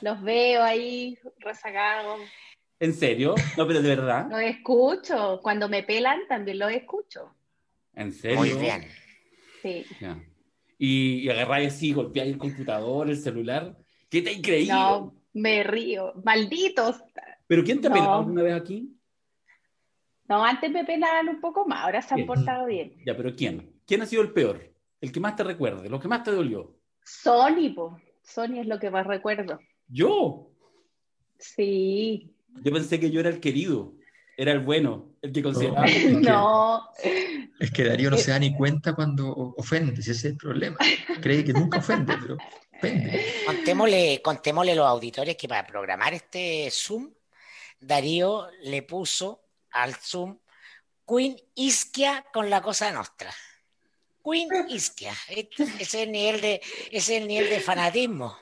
Los veo ahí rezagados. ¿En serio? No, pero de verdad. Los escucho. Cuando me pelan, también los escucho. ¿En serio? Muy bien. Sí. Ya. Y, y agarráis así, golpeáis el computador, el celular. ¿Qué te increíble? No, me río. Malditos. ¿Pero quién te ha No. pelado alguna vez aquí? No, antes me pelaban un poco más, ahora se han Bien. portado bien. Ya, pero ¿quién? ¿Quién ha sido el peor? El que más te recuerde, lo que más te dolió. Sony, po. Sony es lo que más recuerdo. Yo. Sí. Yo pensé que yo era el querido, era el bueno, el que consideraba. No. Es que Darío no se da ni cuenta cuando ofende, ese es el problema. Cree que nunca ofende, pero ofende. Contémosle, contémosle a los auditores que para programar este Zoom, Darío le puso al Zoom Queen Isquia con la cosa nostra. Queen Isquia. Este- Ese es el nivel de, ese es el nivel de fanatismo.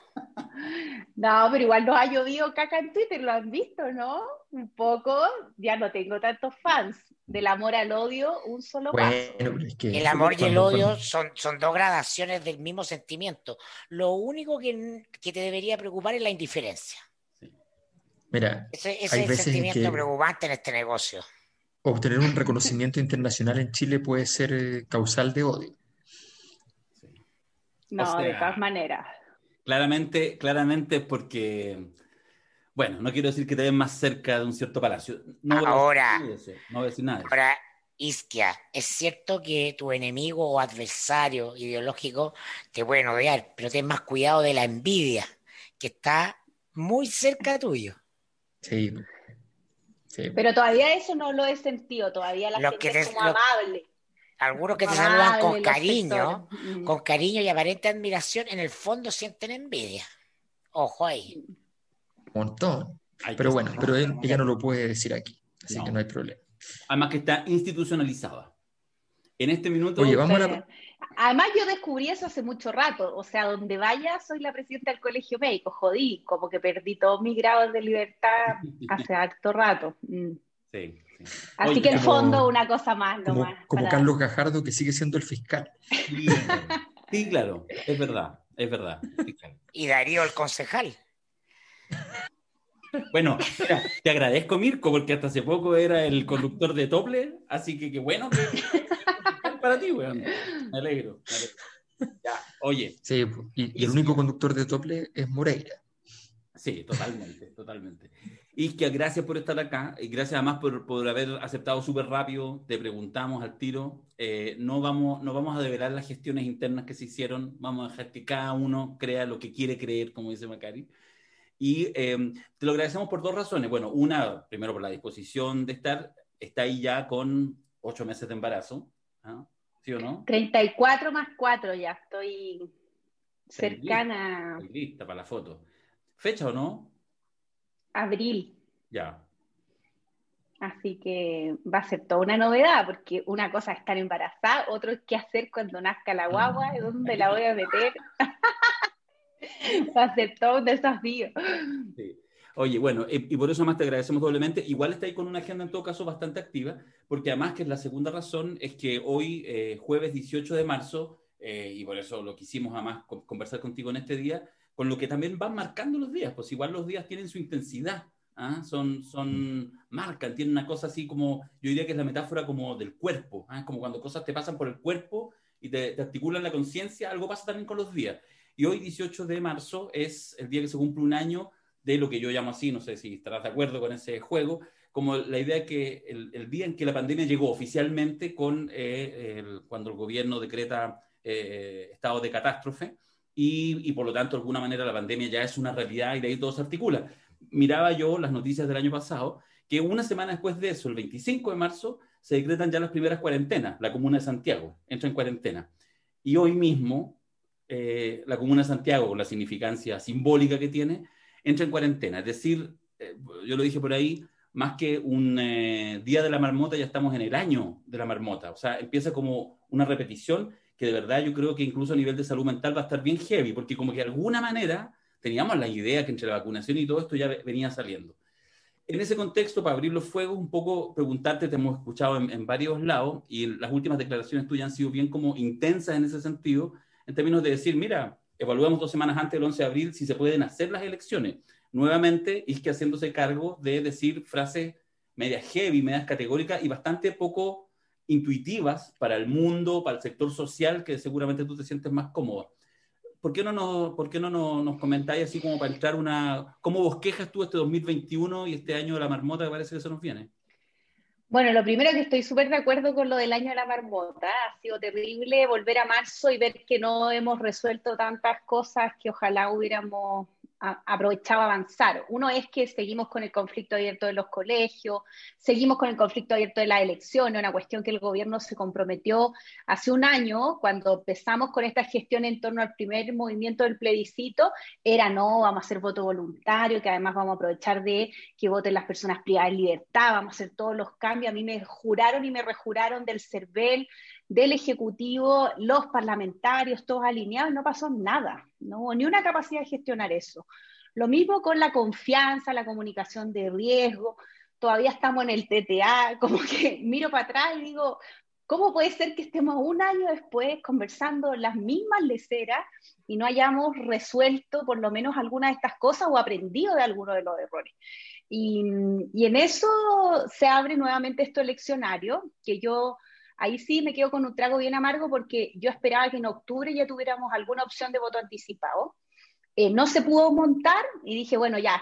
No, pero igual nos ha llovido caca en Twitter, lo han visto, ¿no? Un poco, ya no tengo tantos fans. Del amor al odio, un solo Bueno, paso. pero es que El amor y el odio son, son dos gradaciones del mismo sentimiento. Lo único que, que te debería preocupar es la indiferencia. Mira, Ese, ese Hay es el veces en sentimiento que- preocupante en este negocio. obtener un reconocimiento internacional en Chile puede ser eh, causal de odio. No, O de todas maneras. Claramente, claramente porque, bueno, no quiero decir que te ven más cerca de un cierto palacio. No voy a decir Ahora. no voy a decir nada de eso. Ahora, Isquia, ¿es cierto que tu enemigo o adversario ideológico te pueden odiar, pero ten más cuidado de la envidia, que está muy cerca tuyo? Sí. Sí. Pero todavía eso no lo he sentido, todavía la Lo gente que es te- como lo- amable. Algunos que te saludan con cariño, sectores. Con cariño y aparente admiración, en el fondo sienten envidia. Ojo ahí. Un montón. Hay Pero bueno, pero él- ella no lo puede decir aquí, así No. que no hay problema. Además que está institucionalizada. En este minuto, Oye, vamos a la... Además, yo descubrí eso hace mucho rato. O sea, donde vaya, soy la presidenta del colegio médico. Jodí, como que perdí todos mis grados de libertad hace harto rato. Mm. Sí, sí. Así Oye, que en como- fondo, una cosa más Como, nomás. como para- Carlos Gajardo, que sigue siendo el fiscal. Sí, sí, claro, es verdad, es verdad. Y Darío, el concejal. Bueno, mira, te agradezco, Mirko, porque hasta hace poco era el conductor de Tople, así que qué bueno que para ti, weón. Me alegro. me alegro. Ya, oye, Sí, y, y el único conductor de Tople es Moreira. sí, totalmente, totalmente. Isquia, gracias por estar acá y gracias además por, por haber aceptado súper rápido. Te preguntamos al tiro. Eh, no, vamos, no vamos a develar las gestiones internas que se hicieron. Vamos a dejar que cada uno crea lo que quiere creer, como dice Macari. Y eh, te lo agradecemos por dos razones. Bueno, una, primero por la disposición de estar. Está ahí ya con ocho meses de embarazo. ¿ah? ¿Sí o no? 34 más 4 ya estoy cercana Estoy lista para la foto. ¿Fecha o no? Abril. Ya. Así que va a ser toda una novedad, porque una cosa es estar embarazada, otro es qué hacer cuando nazca la guagua, dónde la voy a meter. va a ser todo un desafío. Sí. Oye, bueno, y por eso más te agradecemos doblemente. Igual está ahí con una agenda en todo caso bastante activa, porque además que la segunda razón es que hoy, eh, jueves 18 de marzo, eh, y por eso lo quisimos además con- conversar contigo en este día, con lo que también van marcando los días, pues igual los días tienen su intensidad, ¿ah? son, son, marcan, tienen una cosa así como, yo diría que es la metáfora como del cuerpo, ¿ah? como cuando cosas te pasan por el cuerpo y te, articulan la conciencia, algo pasa también con los días. Y hoy, 18 de marzo, es el día que se cumple un año de lo que yo llamo así, no sé si estarás de acuerdo con ese juego, como la idea que el, el día en que la pandemia llegó oficialmente con eh, cuando el gobierno decreta eh, estado de catástrofe y, por lo tanto de alguna manera la pandemia ya es una realidad y de ahí todo se articula. Miraba yo las noticias del año pasado que una semana después de eso, el 25 de marzo, se decretan ya las primeras cuarentenas. La comuna de Santiago entra en cuarentena. Y hoy mismo eh, la Comuna de Santiago, con la significancia simbólica que tiene, entra en cuarentena. Es decir, eh, yo lo dije por ahí, más que un eh, día de la marmota, ya estamos en el año de la marmota. O sea, empieza como una repetición que de verdad yo creo que incluso a nivel de salud mental va a estar bien heavy, porque como que de alguna manera teníamos la idea que entre la vacunación y todo esto ya venía saliendo. En ese contexto, para abrir los fuegos, un poco preguntarte, te hemos escuchado en, en varios lados y las últimas declaraciones tuyas han sido bien como intensas en ese sentido, en términos de decir, mira, evaluamos dos semanas antes del 11 de abril si se pueden hacer las elecciones. Nuevamente, que haciéndose cargo de decir frases medias heavy, medias categóricas y bastante poco intuitivas para el mundo, para el sector social, que seguramente tú te sientes más cómoda. ¿Por qué no nos, por qué no nos, nos comentáis así como para entrar una... ¿Cómo bosquejas tú este 2021 y este año de la marmota que parece que se nos viene? Bueno, lo primero que estoy súper de acuerdo con lo del año de la marmota. Ha sido terrible volver a marzo y ver que no hemos resuelto tantas cosas que ojalá hubiéramos aprovechaba avanzar. Uno es que seguimos con el conflicto abierto de los colegios, seguimos con el conflicto abierto de las elecciones, una cuestión que el gobierno se comprometió hace un año, cuando empezamos con esta gestión en torno al primer movimiento del plebiscito, era no, vamos a hacer voto voluntario, que además vamos a aprovechar de que voten las personas privadas de libertad, vamos a hacer todos los cambios. A mí me juraron y me rejuraron del CERVEL, del Ejecutivo, los parlamentarios, todos alineados, no pasó nada, no ni una capacidad de gestionar eso. Lo mismo con la confianza, la comunicación de riesgo, todavía estamos en el TTA, como que miro para atrás y digo, ¿cómo puede ser que estemos un año después conversando las mismas leceras y no hayamos resuelto por lo menos alguna de estas cosas o aprendido de alguno de los errores? Y, y en eso se abre nuevamente este eleccionario, que yo ahí sí me quedo con un trago bien amargo porque yo esperaba que en octubre ya tuviéramos alguna opción de voto anticipado. Eh, no se pudo montar y dije, bueno, ya,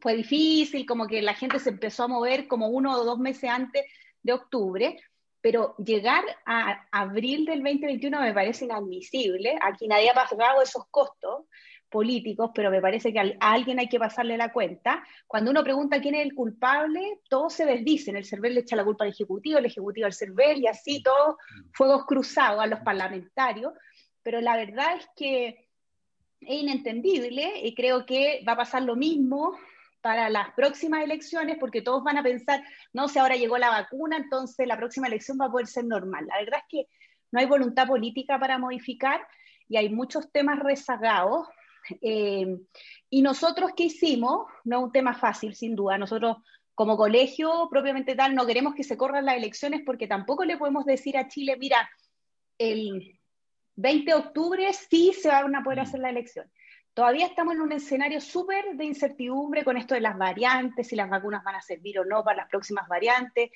fue difícil, como que la gente se empezó a mover como uno o dos meses antes de octubre, pero llegar a abril del 2021 me parece inadmisible. Aquí nadie ha pagado esos costos políticos, pero me parece que a alguien hay que pasarle la cuenta. Cuando uno pregunta quién es el culpable, todos se desdicen. El CERVEL le echa la culpa al Ejecutivo, el Ejecutivo al CERVEL, y así todos fuegos cruzados a los parlamentarios. Pero la verdad es que es inentendible y creo que va a pasar lo mismo para las próximas elecciones, porque todos van a pensar, no sé, ahora llegó la vacuna, entonces la próxima elección va a poder ser normal. La verdad es que no hay voluntad política para modificar y hay muchos temas rezagados eh, y nosotros, ¿qué hicimos? No es un tema fácil, sin duda. Nosotros, como colegio propiamente tal, no queremos que se corran las elecciones porque tampoco le podemos decir a Chile, mira, el 20 de octubre sí se van a poder mm. hacer la elección. Todavía estamos en un escenario súper de incertidumbre con esto de las variantes, si las vacunas van a servir o no para las próximas variantes.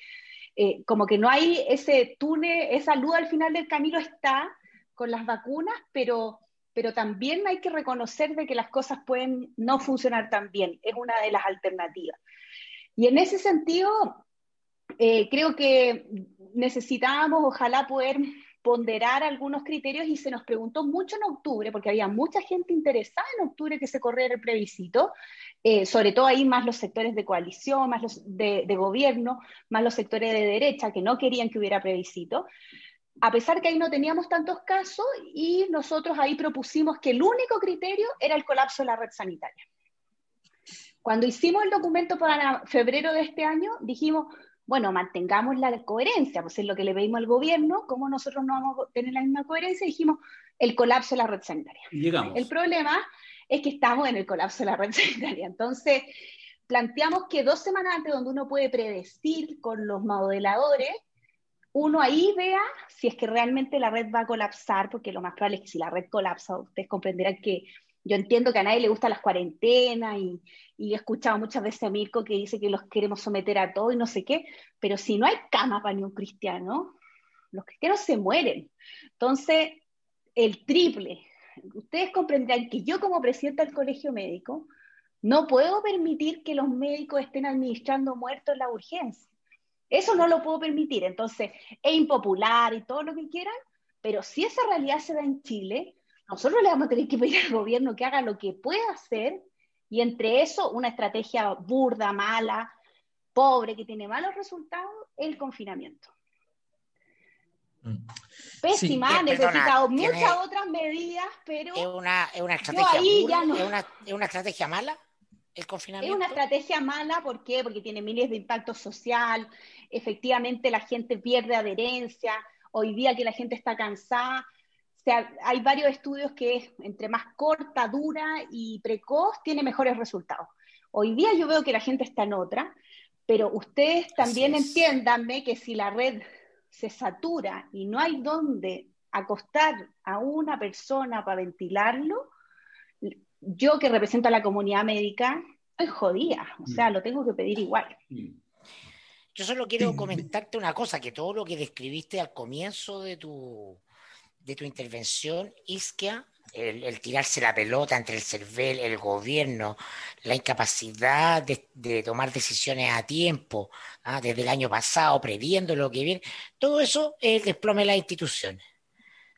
Eh, como que no hay ese túnel, esa luz al final del camino está con las vacunas, pero pero también hay que reconocer de que las cosas pueden no funcionar tan bien, es una de las alternativas. Y en ese sentido, eh, creo que necesitábamos, ojalá, poder ponderar algunos criterios y se nos preguntó mucho en octubre, porque había mucha gente interesada en octubre que se corriera el plebiscito, eh, sobre todo ahí más los sectores de coalición, más los de, de, gobierno, más los sectores de derecha que no querían que hubiera plebiscito a pesar que ahí no teníamos tantos casos y nosotros ahí propusimos que el único criterio era el colapso de la red sanitaria. Cuando hicimos el documento para febrero de este año, dijimos, bueno, mantengamos la coherencia, pues es lo que le pedimos al gobierno, como nosotros no vamos a tener la misma coherencia, dijimos el colapso de la red sanitaria. Llegamos. El problema es que estamos en el colapso de la red sanitaria. Entonces, planteamos que dos semanas antes, donde uno puede predecir con los modeladores uno ahí vea si es que realmente la red va a colapsar, porque lo más probable es que si la red colapsa, ustedes comprenderán que yo entiendo que a nadie le gustan las cuarentenas y, he escuchado muchas veces a Mirko que dice que los queremos someter a todo y no sé qué, pero si no hay cama para ni un cristiano, los cristianos se mueren. Entonces, el triple. Ustedes comprenderán que yo como presidenta del colegio médico no puedo permitir que los médicos estén administrando muertos en la urgencia. Eso no lo puedo permitir. Entonces, es impopular y todo lo que quieran, pero si esa realidad se da en Chile, nosotros le vamos a tener que pedir al gobierno que haga lo que pueda hacer y entre eso una estrategia burda, mala, pobre, que tiene malos resultados, el confinamiento. Mm. Pésima, ha necesitado muchas otras medidas, pero. ¿Es una, es una estrategia ¿Es, una, ¿Es una estrategia mala? El confinamiento. Es una estrategia mala, ¿por qué? Porque tiene miles de impacto social, efectivamente la gente pierde adherencia, hoy día que la gente está cansada, o sea, hay varios estudios que entre más corta, dura y precoz tiene mejores resultados. Hoy día yo veo que la gente está en otra, pero ustedes también entiéndanme que si la red se satura y no hay dónde acostar a una persona para ventilarlo, yo que represento a la comunidad médica, estoy jodida, o sea, mm. lo tengo que pedir igual. Mm. Yo solo quiero comentarte una cosa, que todo lo que describiste al comienzo de tu, de tu intervención, Isquia, el, tirarse la pelota entre el CERVEL, el gobierno, la incapacidad de, tomar decisiones a tiempo, ¿ah? desde el año pasado, previendo lo que viene, todo eso es el desplome de las instituciones.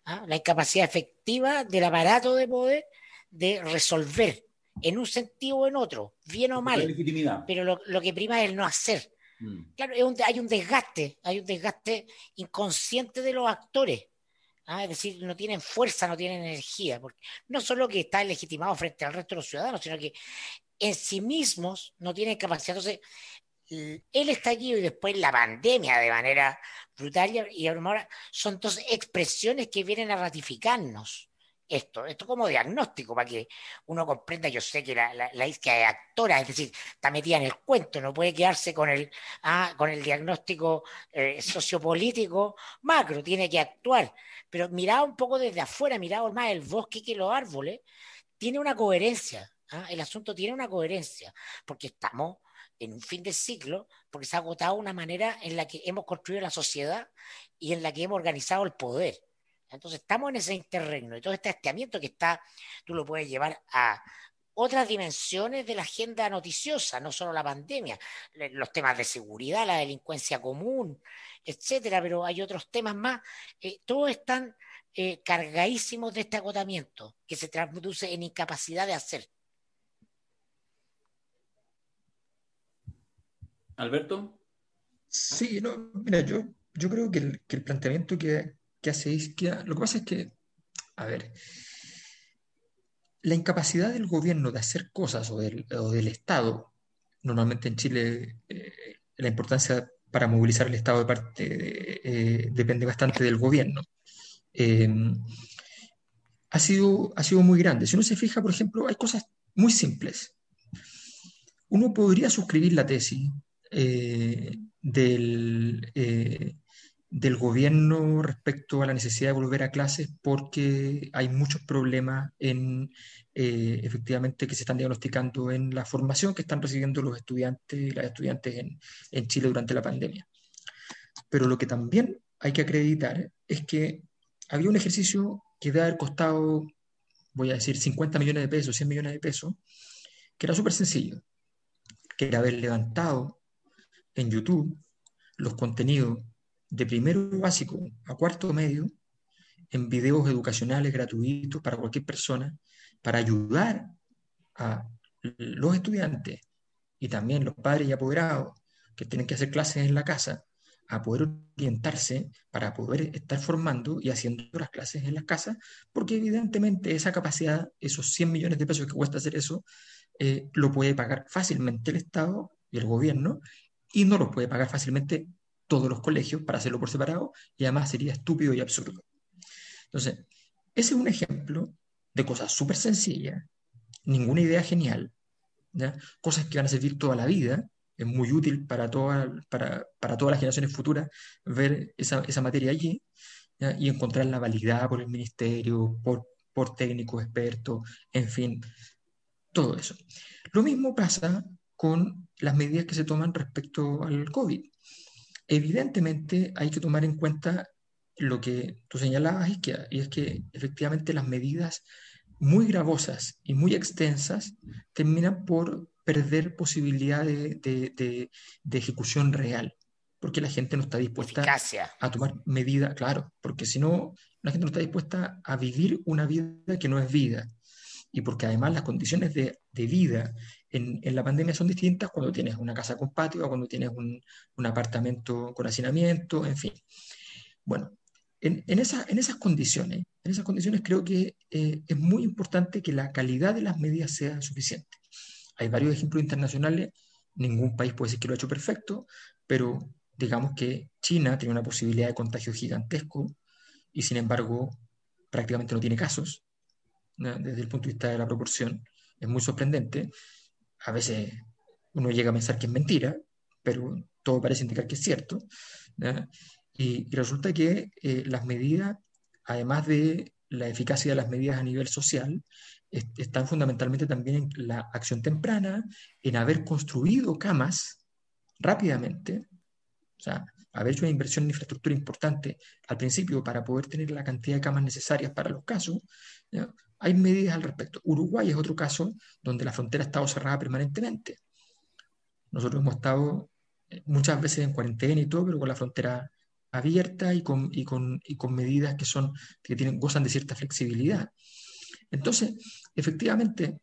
¿ah? La incapacidad efectiva del aparato de poder de resolver en un sentido o en otro, bien o mal. Pero lo, que prima es el no hacer. Mm. Claro, hay un desgaste, hay un desgaste inconsciente de los actores. ¿ah? Es decir, no tienen fuerza, no tienen energía. Porque no solo que está legitimado frente al resto de los ciudadanos, sino que en sí mismos no tienen capacidad. Entonces, el estallido y después la pandemia de manera brutal y ahora son dos expresiones que vienen a ratificarnos esto, esto como diagnóstico, para que uno comprenda, yo sé que la, la, es actora, es decir, está metida en el cuento, no puede quedarse con el, ah, con el diagnóstico eh, sociopolítico macro, tiene que actuar, pero mirado un poco desde afuera, mirado más el bosque que los árboles, tiene una coherencia, ¿ah? el asunto tiene una coherencia, porque estamos en un fin de ciclo, porque se ha agotado una manera en la que hemos construido la sociedad y en la que hemos organizado el poder. Entonces estamos en ese interregno y todo este hasteamiento que está, tú lo puedes llevar a otras dimensiones de la agenda noticiosa, no solo la pandemia, los temas de seguridad, la delincuencia común, etcétera, pero hay otros temas más. Eh, todos están eh, cargadísimos de este agotamiento que se traduce en incapacidad de hacer. Alberto. Sí, no, mira, yo, yo creo que el planteamiento que, que hace Isquia. Lo que pasa es que, a ver, la incapacidad del gobierno de hacer cosas o del, Estado, normalmente en Chile eh, la importancia para movilizar el Estado de parte eh, depende bastante del gobierno. Eh, ha, sido, ha sido muy grande. Si uno se fija, por ejemplo, hay cosas muy simples. Uno podría suscribir la tesis del, del gobierno respecto a la necesidad de volver a clases porque hay muchos problemas en, eh, efectivamente que se están diagnosticando en la formación que están recibiendo los estudiantes y las estudiantes en, en Chile durante la pandemia. Pero lo que también hay que acreditar es que había un ejercicio que debe haber costado, voy a decir, 50 millones de pesos, 100 millones de pesos, que era súper sencillo, que era haber levantado en YouTube los contenidos de primero básico a cuarto medio en videos educacionales gratuitos para cualquier persona, para ayudar a los estudiantes y también los padres y apoderados que tienen que hacer clases en la casa a poder orientarse para poder estar formando y haciendo las clases en las casas, porque evidentemente esa capacidad, esos 100 millones de pesos que cuesta hacer eso, eh, lo puede pagar fácilmente el Estado y el gobierno, y no lo puede pagar fácilmente todos los colegios para hacerlo por separado y además sería estúpido y absurdo. Entonces, ese es un ejemplo de cosas súper sencillas, ninguna idea genial, cosas que van a servir toda la vida, es muy útil para, toda, para, para todas las generaciones futuras ver esa, esa materia allí y encontrar la validad por el ministerio, por, por técnicos expertos, en fin, todo eso. Lo mismo pasa con las medidas que se toman respecto al COVID. Evidentemente hay que tomar en cuenta lo que tú señalabas, y es que efectivamente las medidas muy gravosas y muy extensas terminan por perder posibilidad de, ejecución real, porque la gente no está dispuesta a tomar medidas, claro, porque si no, la gente no está dispuesta a vivir una vida que no es vida, y porque además las condiciones de, vida en, la pandemia son distintas cuando tienes una casa con patio cuando tienes un, apartamento con hacinamiento, en fin. Bueno, en, en, en, esas condiciones, en esas condiciones creo que eh, es muy importante que la calidad de las medidas sea suficiente. Hay varios ejemplos internacionales, ningún país puede decir que lo ha hecho perfecto, pero digamos que China tiene una posibilidad de contagio gigantesco y sin embargo prácticamente no tiene casos desde el punto de vista de la proporción. Es muy sorprendente. A veces uno llega a pensar que es mentira, pero todo parece indicar que es cierto. Y, resulta que eh, las medidas, además de la eficacia de las medidas a nivel social, están fundamentalmente también en la acción temprana, en haber construido camas rápidamente, o sea, haber hecho una inversión en infraestructura importante al principio para poder tener la cantidad de camas necesarias para los casos, hay medidas al respecto. Uruguay es otro caso donde la frontera ha estado cerrada permanentemente. Nosotros hemos estado eh, muchas veces en cuarentena y todo, pero con la frontera abierta y con, y con, y con medidas que, son, que tienen, gozan de cierta flexibilidad. Entonces, efectivamente,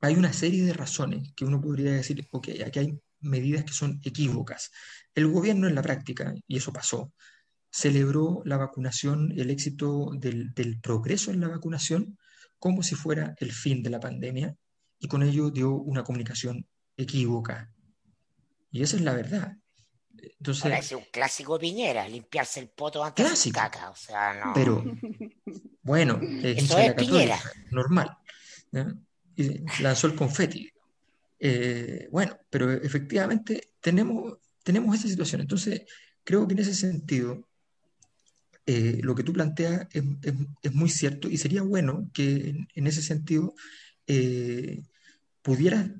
hay una serie de razones que uno podría decir, ok, aquí hay medidas que son equívocas. El gobierno en la práctica, y eso pasó, celebró la vacunación, el éxito del, del, progreso en la vacunación, como si fuera el fin de la pandemia, y con ello dio una comunicación equívoca. Y esa es la verdad. Entonces, es un clásico Piñera, limpiarse el poto antes clásico, de caca. O sea, no. Pero, bueno, Eso es Piñera. normal. Y lanzó el confeti. Eh, bueno, pero efectivamente tenemos, tenemos esa situación. Entonces, creo que en ese sentido, eh, lo que tú planteas es, muy cierto y sería bueno que en, en ese sentido eh, pudieras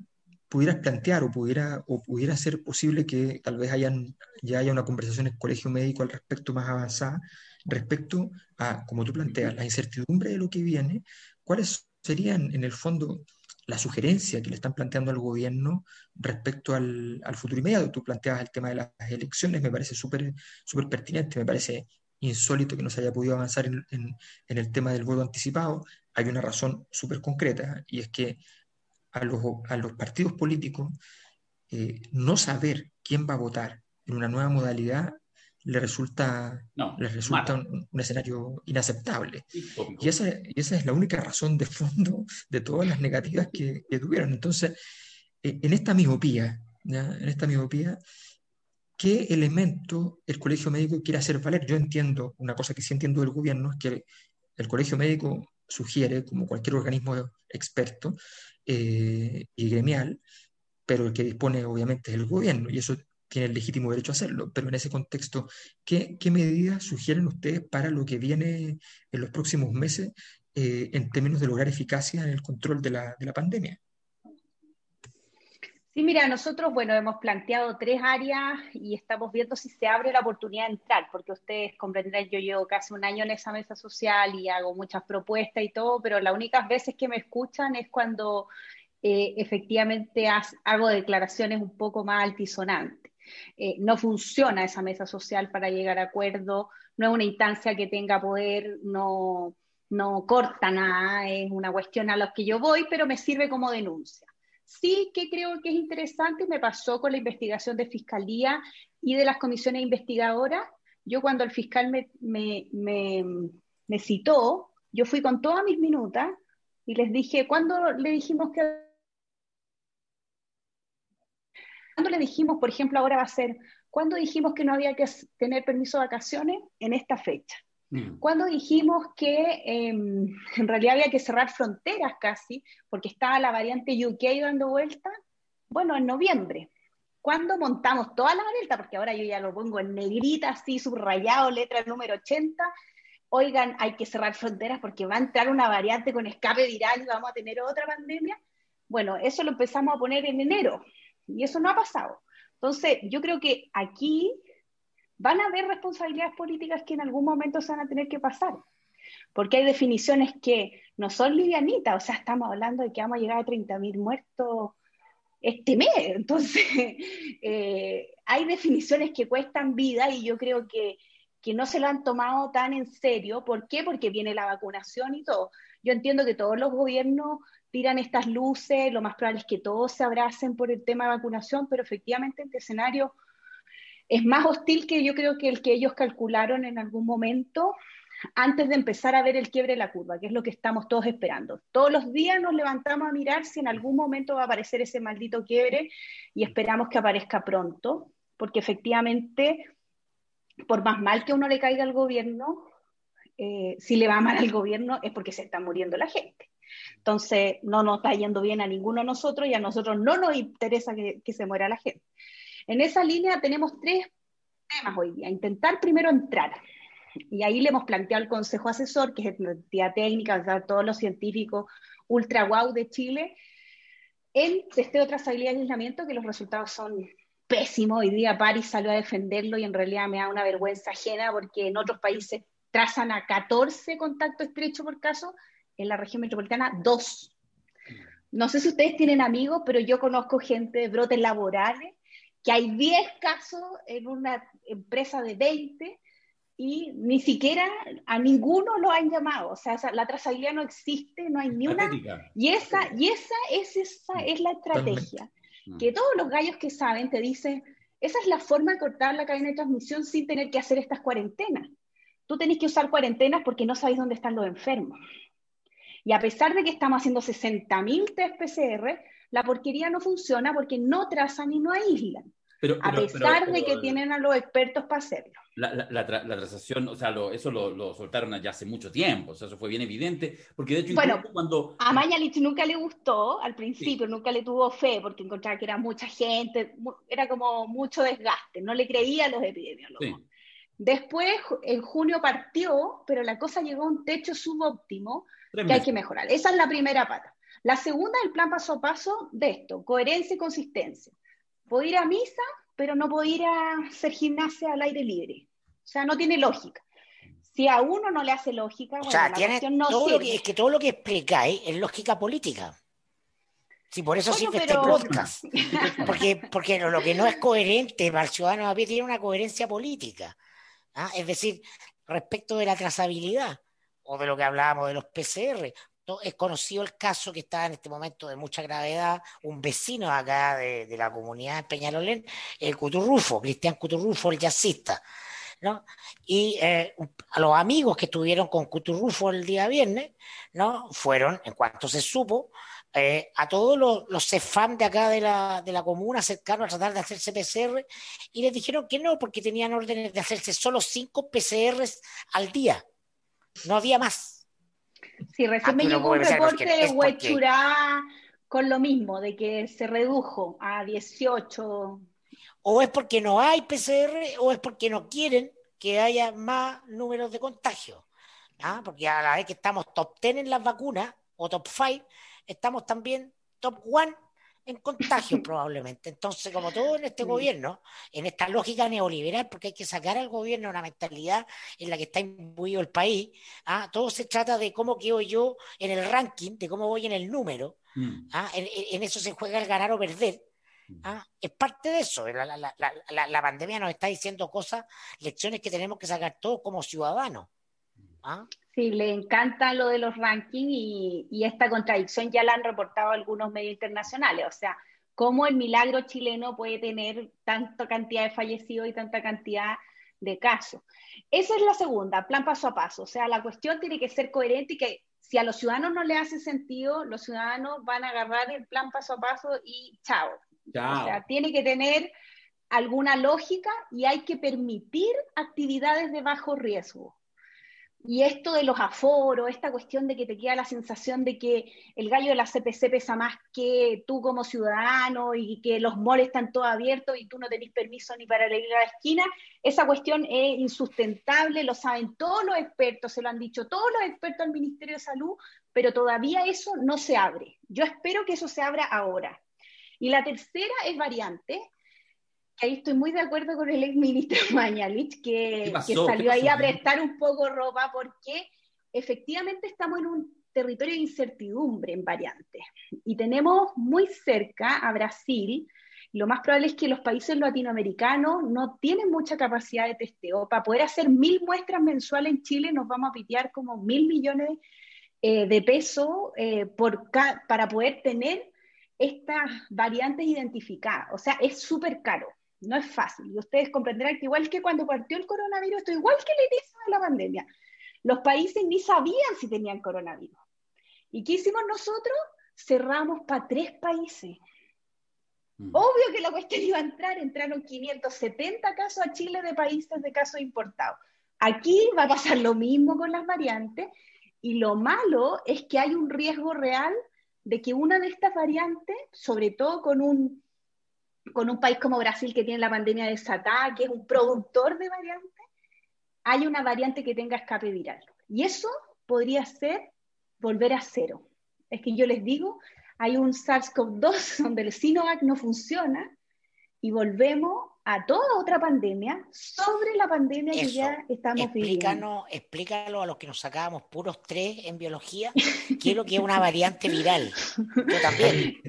pudieras plantear o pudiera, o pudiera ser posible que tal vez hayan, ya haya una conversación en el colegio médico al respecto más avanzada, respecto a, como tú planteas, la incertidumbre de lo que viene, cuáles serían en el fondo la sugerencia que le están planteando al gobierno respecto al, al futuro inmediato. Tú planteabas el tema de las elecciones, me parece súper pertinente, me parece insólito que no se haya podido avanzar en, en, en el tema del voto anticipado. Hay una razón súper concreta y es que a los, a los partidos políticos eh, no saber quién va a votar en una nueva modalidad le resulta, le resulta un, un, escenario inaceptable. Y esa, y esa, es la única razón de fondo de todas las negativas que, que tuvieron. Entonces, eh, en esta miopía, ¿ya? en esta miopía, ¿qué elemento el colegio médico quiere hacer valer? Yo entiendo, una cosa que sí entiendo del gobierno es que el colegio médico sugiere, como cualquier organismo experto, eh, y gremial, pero el que dispone obviamente es el gobierno y eso tiene el legítimo derecho a hacerlo. Pero en ese contexto, ¿qué, medidas sugieren ustedes para lo que viene en los próximos meses eh, en términos de lograr eficacia en el control de la, de la pandemia? Sí, mira, nosotros, bueno, hemos planteado tres áreas y estamos viendo si se abre la oportunidad de entrar, porque ustedes comprenderán, yo llevo casi un año en esa mesa social y hago muchas propuestas y todo, pero las únicas veces que me escuchan es cuando eh, efectivamente hago declaraciones un poco más altisonantes. Eh, no funciona esa mesa social para llegar a acuerdo, no es una instancia que tenga poder, no, no corta nada, es una cuestión a la que yo voy, pero me sirve como denuncia. Sí que creo que es interesante, me pasó con la investigación de Fiscalía y de las comisiones investigadoras. Yo cuando el fiscal me, me, me, citó, yo fui con todas mis minutas y les dije, ¿cuándo le dijimos que... ¿Cuándo le dijimos, por ejemplo, ahora va a ser, ¿cuándo dijimos que no había que tener permiso de vacaciones? En esta fecha. Mm. Cuando dijimos que eh, en realidad había que cerrar fronteras casi, porque estaba la variante UK dando vuelta, bueno, en noviembre. Cuando montamos toda la variante, porque ahora yo ya lo pongo en negrita, así subrayado, letra número 80, oigan, hay que cerrar fronteras porque va a entrar una variante con escape viral y vamos a tener otra pandemia. Bueno, eso lo empezamos a poner en enero y eso no ha pasado. Entonces, yo creo que aquí van a haber responsabilidades políticas que en algún momento se van a tener que pasar, porque hay definiciones que no son livianitas, o sea, estamos hablando de que vamos a llegar a 30.000 muertos este mes, entonces eh, hay definiciones que cuestan vida y yo creo que, que no se lo han tomado tan en serio, ¿por qué? Porque viene la vacunación y todo. Yo entiendo que todos los gobiernos tiran estas luces, lo más probable es que todos se abracen por el tema de vacunación, pero efectivamente este escenario es más hostil que yo creo que el que ellos calcularon en algún momento antes de empezar a ver el quiebre de la curva, que es lo que estamos todos esperando. Todos los días nos levantamos a mirar si en algún momento va a aparecer ese maldito quiebre y esperamos que aparezca pronto, porque efectivamente, por más mal que uno le caiga al gobierno, eh, si le va mal al gobierno es porque se está muriendo la gente. Entonces, no nos está yendo bien a ninguno de nosotros y a nosotros no nos interesa que, se muera la gente. En esa línea tenemos tres temas hoy día. Intentar primero entrar, y ahí le hemos planteado al Consejo Asesor, que es la entidad técnica, todos los científicos ultra wow de Chile, en testeo de trazabilidad y aislamiento, que los resultados son pésimos. Hoy día París salió a defenderlo y en realidad me da una vergüenza ajena porque en otros países trazan a 14 contactos estrechos por caso, en la región metropolitana, dos. No sé si ustedes tienen amigos, pero yo conozco gente de brotes laborales, que hay 10 casos en una empresa de 20 y ni siquiera a ninguno lo han llamado. O sea, la trazabilidad no existe, no hay ni una. Y esa, y esa es, esa es la estrategia. Mm. Que todos los gallos que saben te dicen, esa es la forma de cortar la cadena de transmisión sin tener que hacer estas cuarentenas. Tú tenés que usar cuarentenas porque no sabes dónde están los enfermos. Y a pesar de que estamos haciendo 60.000 test PCR, la porquería no funciona porque no trazan y no aíslan a pesar de que tienen a los expertos para hacerlo. La, la, la, transacción, o sea, eso lo, lo, soltaron ya hace mucho tiempo, o sea, eso fue bien evidente, porque de hecho bueno, cuando... A Mañalich nunca le gustó, al principio nunca le tuvo fe, porque encontraba que era mucha gente, era como mucho desgaste, no le creía a los epidemiólogos. Después, en junio partió, pero la cosa llegó a un techo subóptimo que hay que mejorar. Esa es la primera pata. La segunda es el plan paso a paso de esto, coherencia y consistencia. Puedo ir a misa, pero no puedo ir a hacer gimnasia al aire libre. O sea, no tiene lógica. Si a uno no le hace lógica, bueno, o sea, tiene no todo lo que, es que todo lo que explicáis es lógica política. Sí, por eso sirve este podcast. Porque, porque lo que no es coherente para el ciudadano a pie tiene una coherencia política. ¿ah? Es decir, respecto de la trazabilidad o de lo que hablábamos de los PCR es conocido el caso que está en este momento de mucha gravedad, un vecino acá de, la comunidad de Peñalolén, el Cuturrufo, Cristian Cuturrufo, el jazzista. ¿no? Y eh, a los amigos que estuvieron con Cuturrufo el día viernes, ¿no? Fueron, en cuanto se supo, eh, a todos los, los CEFAM de acá de la, de la comuna cercanos a tratar de hacerse PCR y les dijeron que no, porque tenían órdenes de hacerse solo cinco PCRs al día. No había más. Sí, recién me llegó un reporte de Huechurá con lo mismo, de que se redujo a 18. O es porque no hay PCR o es porque no quieren que haya más números de contagio. ¿ah? Porque a la vez que estamos top 10 en las vacunas o top 5, estamos también top 1 en contagio probablemente. Entonces, como todo en este gobierno, en esta lógica neoliberal, porque hay que sacar al gobierno una mentalidad en la que está imbuido el país, ¿ah? todo se trata de cómo quedo yo en el ranking, de cómo voy en el número, mm. ¿ah? en, eso se juega el ganar o perder. Mm. ¿ah? Es parte de eso, la, la, la, pandemia nos está diciendo cosas, lecciones que tenemos que sacar todos como ciudadanos. ¿Ah? Sí, le encanta lo de los rankings y, esta contradicción ya la han reportado algunos medios internacionales. O sea, cómo el milagro chileno puede tener tanta cantidad de fallecidos y tanta cantidad de casos. Esa es la segunda, plan paso a paso. O sea, la cuestión tiene que ser coherente y que si a los ciudadanos no le hace sentido, los ciudadanos van a agarrar el plan paso a paso y chao. chao. O sea, tiene que tener alguna lógica y hay que permitir actividades de bajo riesgo. Y esto de los aforos, esta cuestión de que te queda la sensación de que el gallo de la CPC pesa más que tú como ciudadano y que los moles están todos abiertos y tú no tenés permiso ni para ir a la esquina, esa cuestión es insustentable, lo saben todos los expertos, se lo han dicho todos los expertos del Ministerio de Salud, pero todavía eso no se abre. Yo espero que eso se abra ahora. Y la tercera es variante, ahí estoy muy de acuerdo con el ex ministro Mañalich, que, que salió ahí a prestar un poco ropa porque efectivamente estamos en un territorio de incertidumbre en variantes. Y tenemos muy cerca a Brasil. Lo más probable es que los países latinoamericanos no tienen mucha capacidad de testeo. Para poder hacer mil muestras mensuales en Chile nos vamos a pitear como mil millones eh, de pesos eh, por para poder tener estas variantes identificadas. O sea, es súper caro. No es fácil. Y ustedes comprenderán que igual que cuando partió el coronavirus, esto igual que el inicio de la pandemia. Los países ni sabían si tenían coronavirus. ¿Y qué hicimos nosotros? Cerramos para tres países. Mm. Obvio que la cuestión iba a entrar, entraron 570 casos a Chile de países de casos importados. Aquí va a pasar lo mismo con las variantes y lo malo es que hay un riesgo real de que una de estas variantes, sobre todo con un, con un país como Brasil que tiene la pandemia desatada, que es un productor de variantes, hay una variante que tenga escape viral. Y eso podría ser volver a cero. Es que yo les digo, hay un SARS-CoV-2 donde el Sinovac no funciona y volvemos a toda otra pandemia sobre la pandemia que ya estamos viviendo. Explícalo a los que nos sacábamos puros tres en biología, qué es lo que es una variante viral. Yo también.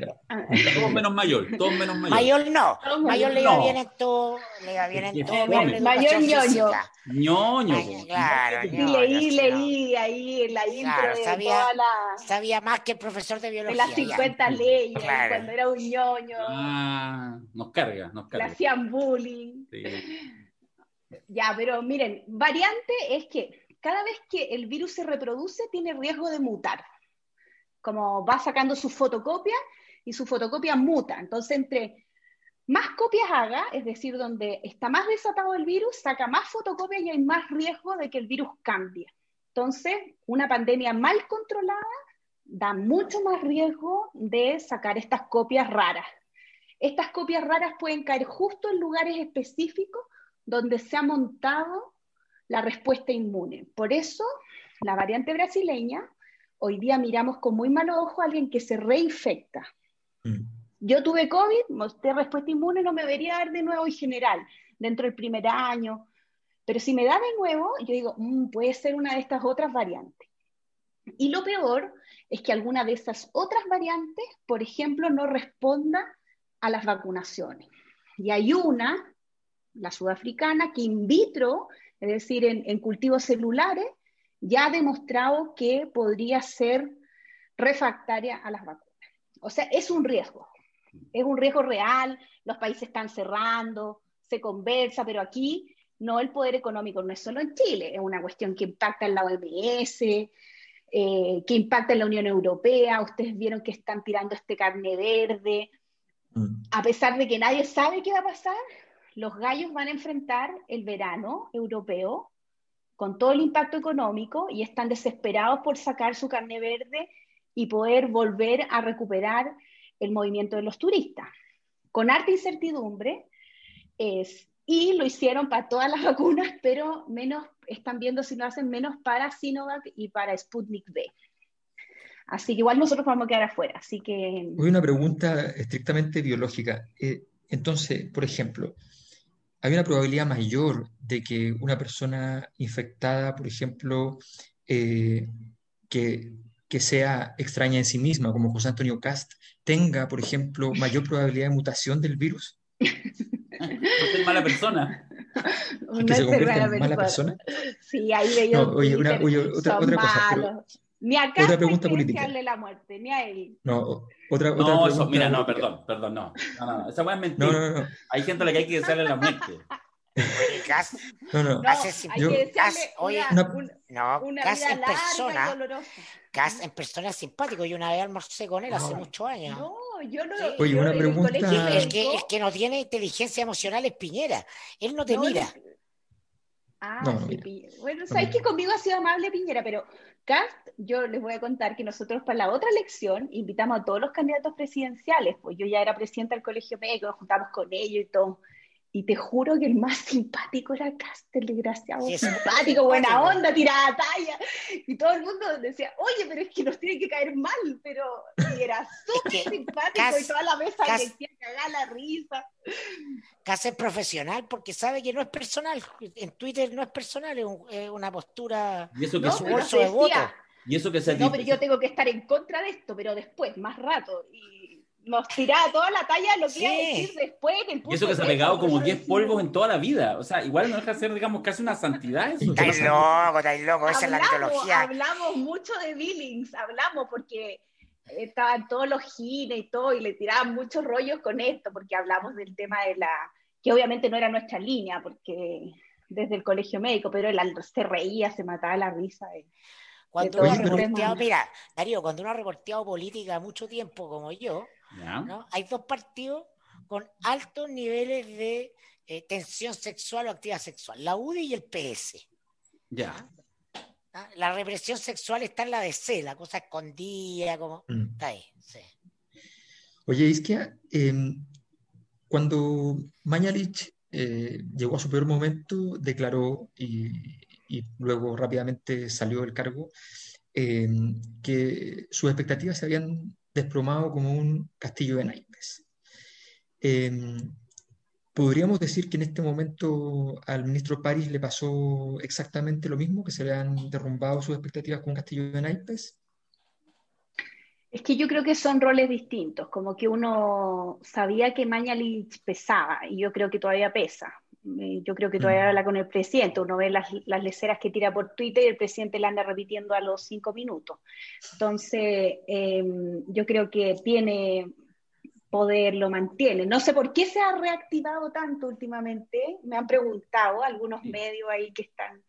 Todos menos mayor, todos menos mayor. Mayor no, mayor le iba bien en todo, le iba bien en todo. Mayor ñoño. ñoño. claro, sí, leí, leí ahí en la intro de sabía, toda la... Sabía más que el profesor de biología. De las 50 leyes, cuando era un ñoño. Ah, nos carga, nos carga. Le hacían bullying. Ya, pero miren, variante es que cada vez que el virus se reproduce tiene riesgo de mutar. Como va sacando su fotocopia y su fotocopia muta. Entonces, entre más copias haga, es decir, donde está más desatado el virus, saca más fotocopias y hay más riesgo de que el virus cambie. Entonces, una pandemia mal controlada da mucho más riesgo de sacar estas copias raras. Estas copias raras pueden caer justo en lugares específicos donde se ha montado la respuesta inmune. Por eso, la variante brasileña, hoy día miramos con muy malo ojo a alguien que se reinfecta. Mm. Yo tuve COVID, mostré respuesta inmune, no me debería dar de nuevo en general, dentro del primer año. Pero si me da de nuevo, yo digo, mm, puede ser una de estas otras variantes. Y lo peor es que alguna de esas otras variantes, por ejemplo, no responda a las vacunaciones. Y hay una, la sudafricana, que in vitro, es decir, en, cultivos celulares, ya ha demostrado que podría ser refractaria a las vacunas. O sea, es un riesgo, es un riesgo real, los países están cerrando, se conversa, pero aquí no el poder económico, no es solo en Chile, es una cuestión que impacta en la OMS, eh, que impacta en la Unión Europea, ustedes vieron que están tirando este carne verde. A pesar de que nadie sabe qué va a pasar, los gallos van a enfrentar el verano europeo con todo el impacto económico y están desesperados por sacar su carne verde y poder volver a recuperar el movimiento de los turistas. Con harta incertidumbre, es, y lo hicieron para todas las vacunas, pero menos, están viendo si lo hacen menos para Sinovac y para Sputnik V. Así que igual nosotros vamos a quedar afuera. Así que... Hoy una pregunta estrictamente biológica. Eh, entonces, por ejemplo, ¿hay una probabilidad mayor de que una persona infectada, por ejemplo, eh, que, que, sea extraña en sí misma, como José Antonio Cast, tenga, por ejemplo, mayor probabilidad de mutación del virus? no es mala persona. ¿Que se convierta en mala persona? Sí, ahí veía. No, oye, una, oye, otra, otra cosa. Ni acá otra pregunta política. la muerte, ni a él. No, otra, no, otra eso, mira, no, perdón, perdón, no. No, no, esa es mentira. No, no, no. Hay gente a la que hay que desearle la muerte. Gas, no, no. Gas yo, no, en persona, gas en persona simpático. Yo una vez almorcé con él hace muchos años. No, yo no. Oye, una pregunta. El, que, el que no tiene inteligencia emocional es Piñera. Él no te mira. Ah, sí, Bueno, sabes que conmigo ha sido amable Piñera, pero Cast, yo les voy a contar que nosotros para la otra elección invitamos a todos los candidatos presidenciales, pues yo ya era presidenta del colegio médico, nos juntamos con ellos y todo. Y te juro que el más simpático era Cast, el desgraciado, simpático, buena onda, tirada talla. Y todo el mundo decía, oye, pero es que nos tiene que caer mal, pero era súper simpático y toda la mesa le decía cagar la risa. Cast es profesional porque sabe que no es personal. En Twitter no es personal, es, una postura ¿Y eso que su bolso de voto. Y eso que se No, pero yo tengo que estar en contra de esto, pero después, más rato. Y nos tiraba toda la talla lo que iba a decir después. y eso que se ha pegado como 10 polvos en toda la vida. O sea, igual no deja de ser, digamos, casi una santidad. Eso. Estáis loco, estáis loco, esa es la mitología. Hablamos mucho de Billings, hablamos porque estaban todos los gines y todo, y le tiraban muchos rollos con esto, porque hablamos del tema de la que obviamente no era nuestra línea, porque desde el colegio médico, pero él se reía, se mataba la risa. cuando uno ha reporteado, mira, Darío, cuando uno ha reporteado política mucho tiempo como yo, ¿no? hay dos partidos con altos niveles de eh, tensión sexual o actividad sexual, la UDI y el PS. Ya. ¿Ah? La represión sexual está en la DC, la cosa escondida, como mm. está ahí. Sí. Oye, Isquia, em, cuando Mañalich eh, llegó a su peor momento, declaró y, luego rápidamente salió del cargo em, que sus expectativas se habían desplomado como un castillo de naipes. Em, ¿Podríamos decir que en este momento al ministro París le pasó exactamente lo mismo, que se le han derrumbado sus expectativas con Castillo de Naipes? Es que yo creo que son roles distintos, como que uno sabía que Mañalich pesaba y yo creo que todavía pesa. Eh, yo creo que todavía mm. habla con el presidente, uno ve las, las leceras que tira por Twitter y el presidente la anda repitiendo a los cinco minutos. Entonces, em, yo creo que tiene poder lo mantiene. No sé por qué se ha reactivado tanto últimamente, me han preguntado algunos medios ahí que están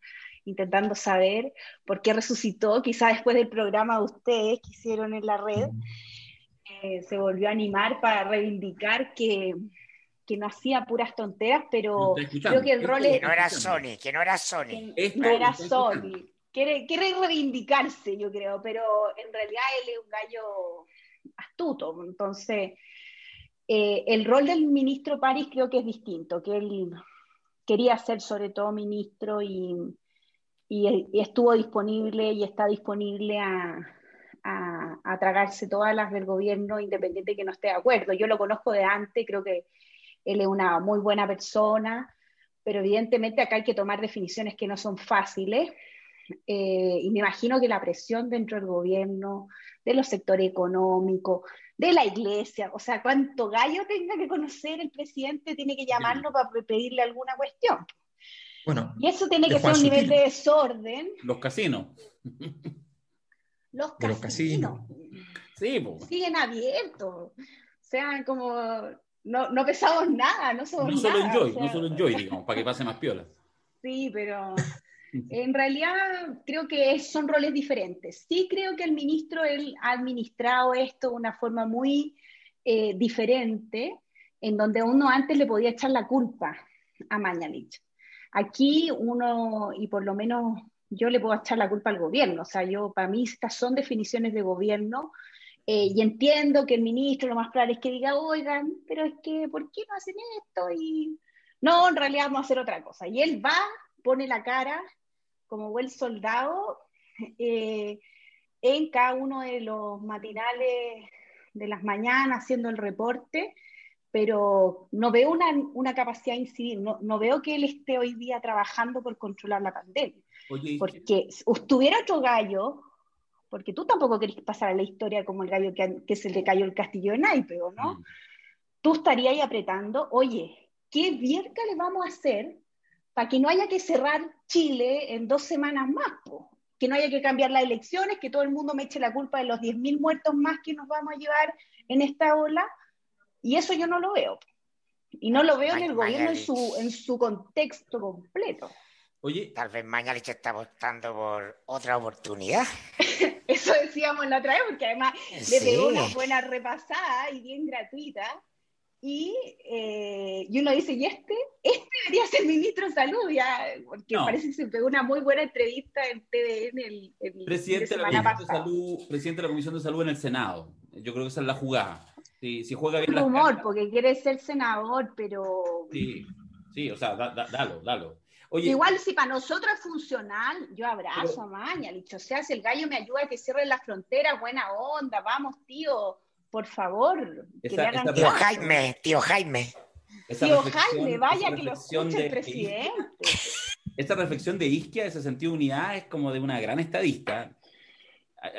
intentando saber por qué resucitó, quizá después del programa de ustedes que hicieron en la red, eh, se volvió a animar para reivindicar que, que no hacía puras tonteras, pero creo que el rol es... Que no era Sony, que no era Sony. no era Sony. Quiere, quiere reivindicarse, yo creo, pero en realidad él es un gallo astuto, entonces eh, el rol del ministro París creo que es distinto, que él quería ser sobre todo ministro y, estuvo disponible y está disponible a, tragarse todas las del gobierno independiente que no esté de acuerdo. Yo lo conozco de antes, creo que él es una muy buena persona, pero evidentemente acá hay que tomar definiciones que no son fáciles. Eh, y me imagino que la presión dentro del gobierno, de los sectores económicos, de la iglesia, o sea, cuánto gallo tenga que conocer el presidente, tiene que llamarlo para pedirle alguna cuestión. Bueno, y eso tiene que ser un nivel de desorden. Los casinos. Los casinos. Sí, Siguen abiertos. O sea, como no, no pesamos nada, no somos no solo nada, enjoy, no solo enjoy, digamos, para que pase más piola. Sí, pero en realidad creo que son roles diferentes. Sí creo que el ministro él ha administrado esto de una forma muy eh, diferente, en donde uno antes le podía echar la culpa a Mañalich. Aquí uno, y por lo menos yo le puedo echar la culpa al gobierno, o sea, yo para mí estas son definiciones de gobierno eh, y entiendo que el ministro lo más claro es que diga, oigan, pero es que, ¿por qué no hacen esto? Y no, en realidad vamos a hacer otra cosa. Y él va, pone la cara como buen soldado eh, en cada uno de los matinales de las mañanas haciendo el reporte, pero no veo una, capacidad de incidir, no, veo que él esté hoy día trabajando por controlar la pandemia. porque si tuviera otro gallo, porque tú tampoco querés pasar a la historia como el gallo que, que se le cayó el castillo de Naipe, ¿no? Mm. Tú estarías ahí apretando, oye, ¿qué vierca le vamos a hacer para que no haya que cerrar Chile en dos semanas más, que no haya que cambiar las elecciones, que todo el mundo me eche la culpa de los 10.000 muertos más que nos vamos a llevar en esta ola, y eso yo no lo veo. Y no lo veo en el gobierno en su, en su contexto completo. Oye, tal vez Mañalich está votando por otra oportunidad. eso decíamos la otra vez, porque además le pegó una buena repasada y bien gratuita y, eh, y, uno dice, ¿y este? Este debería ser ministro de salud, ya, porque parece que se pegó una muy buena entrevista en TVN el, el presidente, de la Comisión de salud, presidente de la Comisión de Salud en el Senado. Yo creo que esa es la jugada. Si, si juega bien un rumor, porque quiere ser senador, pero... Sí, sí o sea, dalo, dalo. Oye, Igual si para nosotros es funcional, yo abrazo a Maña, dicho, sea, si el gallo me ayuda a que cierre las fronteras, buena onda, vamos, tío, por favor. tío Jaime, tío Jaime. tío Jaime, vaya que lo escuche el presidente. Esta reflexión de Isquia, ese sentido de unidad, es como de una gran estadista.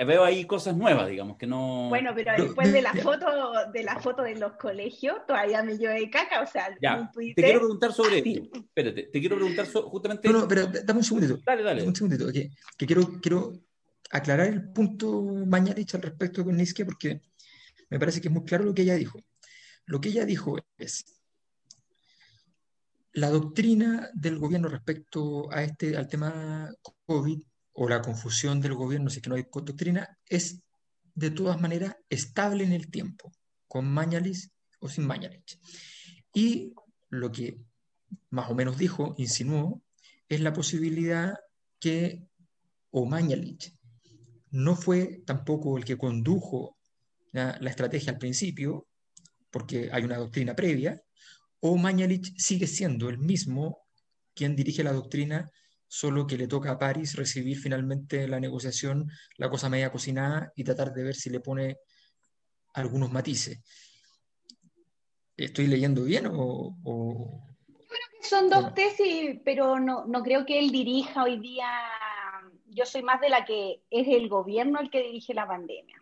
Veo ahí cosas nuevas, digamos, que no... Bueno, pero después de la foto de la foto de los colegios, todavía me de caca, o sea, ya, Te quiero preguntar sobre esto. Espérate, te quiero preguntar justamente... No, no, pero dame un segundito. Dale, dale. un segundito, que, que quiero, quiero aclarar el punto dicho al respecto con Isquia, porque me parece que es muy claro lo que ella dijo. Lo que ella dijo es, la doctrina del gobierno respecto a este, al tema COVID o la confusión del gobierno, si que no hay doctrina, es de todas maneras estable en el tiempo, con Mañalich o sin Mañalich. Y lo que más o menos dijo, insinuó, es la posibilidad que o Mañalich no fue tampoco el que condujo la, la estrategia al principio, porque hay una doctrina previa, o Mañalich sigue siendo el mismo quien dirige la doctrina solo que le toca a París recibir finalmente la negociación, la cosa media cocinada y tratar de ver si le pone algunos matices. ¿Estoy leyendo bien o...? Creo que son dos tesis, pero no, no creo que él dirija hoy día. Yo soy más de la que es el gobierno el que dirige la pandemia.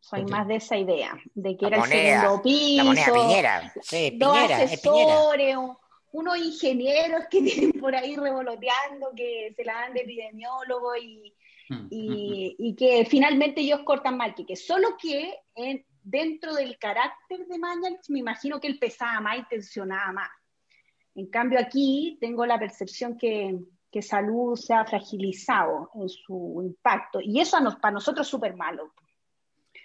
Soy más de esa idea, de que era el segundo piso. La moneda Piñera. Sí, dos asesores, unos ingenieros que tienen por ahí revoloteando, que se la dan de epidemiólogo y, mm, y, y, que finalmente ellos cortan mal, que, solo que en, dentro del carácter de Mañalich me imagino que él pesaba más y tensionaba más. En cambio aquí tengo la percepción que, que Salud se ha fragilizado en su impacto y eso nos, para nosotros es súper malo.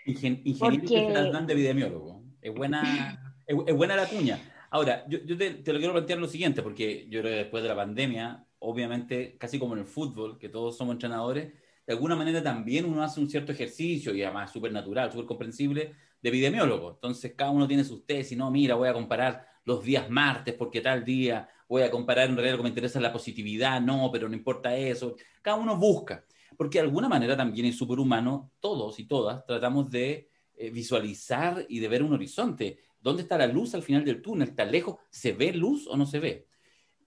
Ingen ingeniero que se las dan de epidemiólogo. Es buena, es, es buena la cuña. Ahora, yo, te, lo quiero plantear lo siguiente, porque yo creo que después de la pandemia, obviamente, casi como en el fútbol, que todos somos entrenadores, de alguna manera también uno hace un cierto ejercicio, y además súper natural, súper comprensible, de epidemiólogo. Entonces, cada uno tiene sus tesis, no, mira, voy a comparar los días martes, porque tal día, voy a comparar en realidad lo que me interesa la positividad, no, pero no importa eso. Cada uno busca, porque de alguna manera también es superhumano, todos y todas tratamos de eh, visualizar y de ver un horizonte. ¿Dónde está la luz al final del túnel? ¿Está lejos? ¿Se ve luz o no se ve?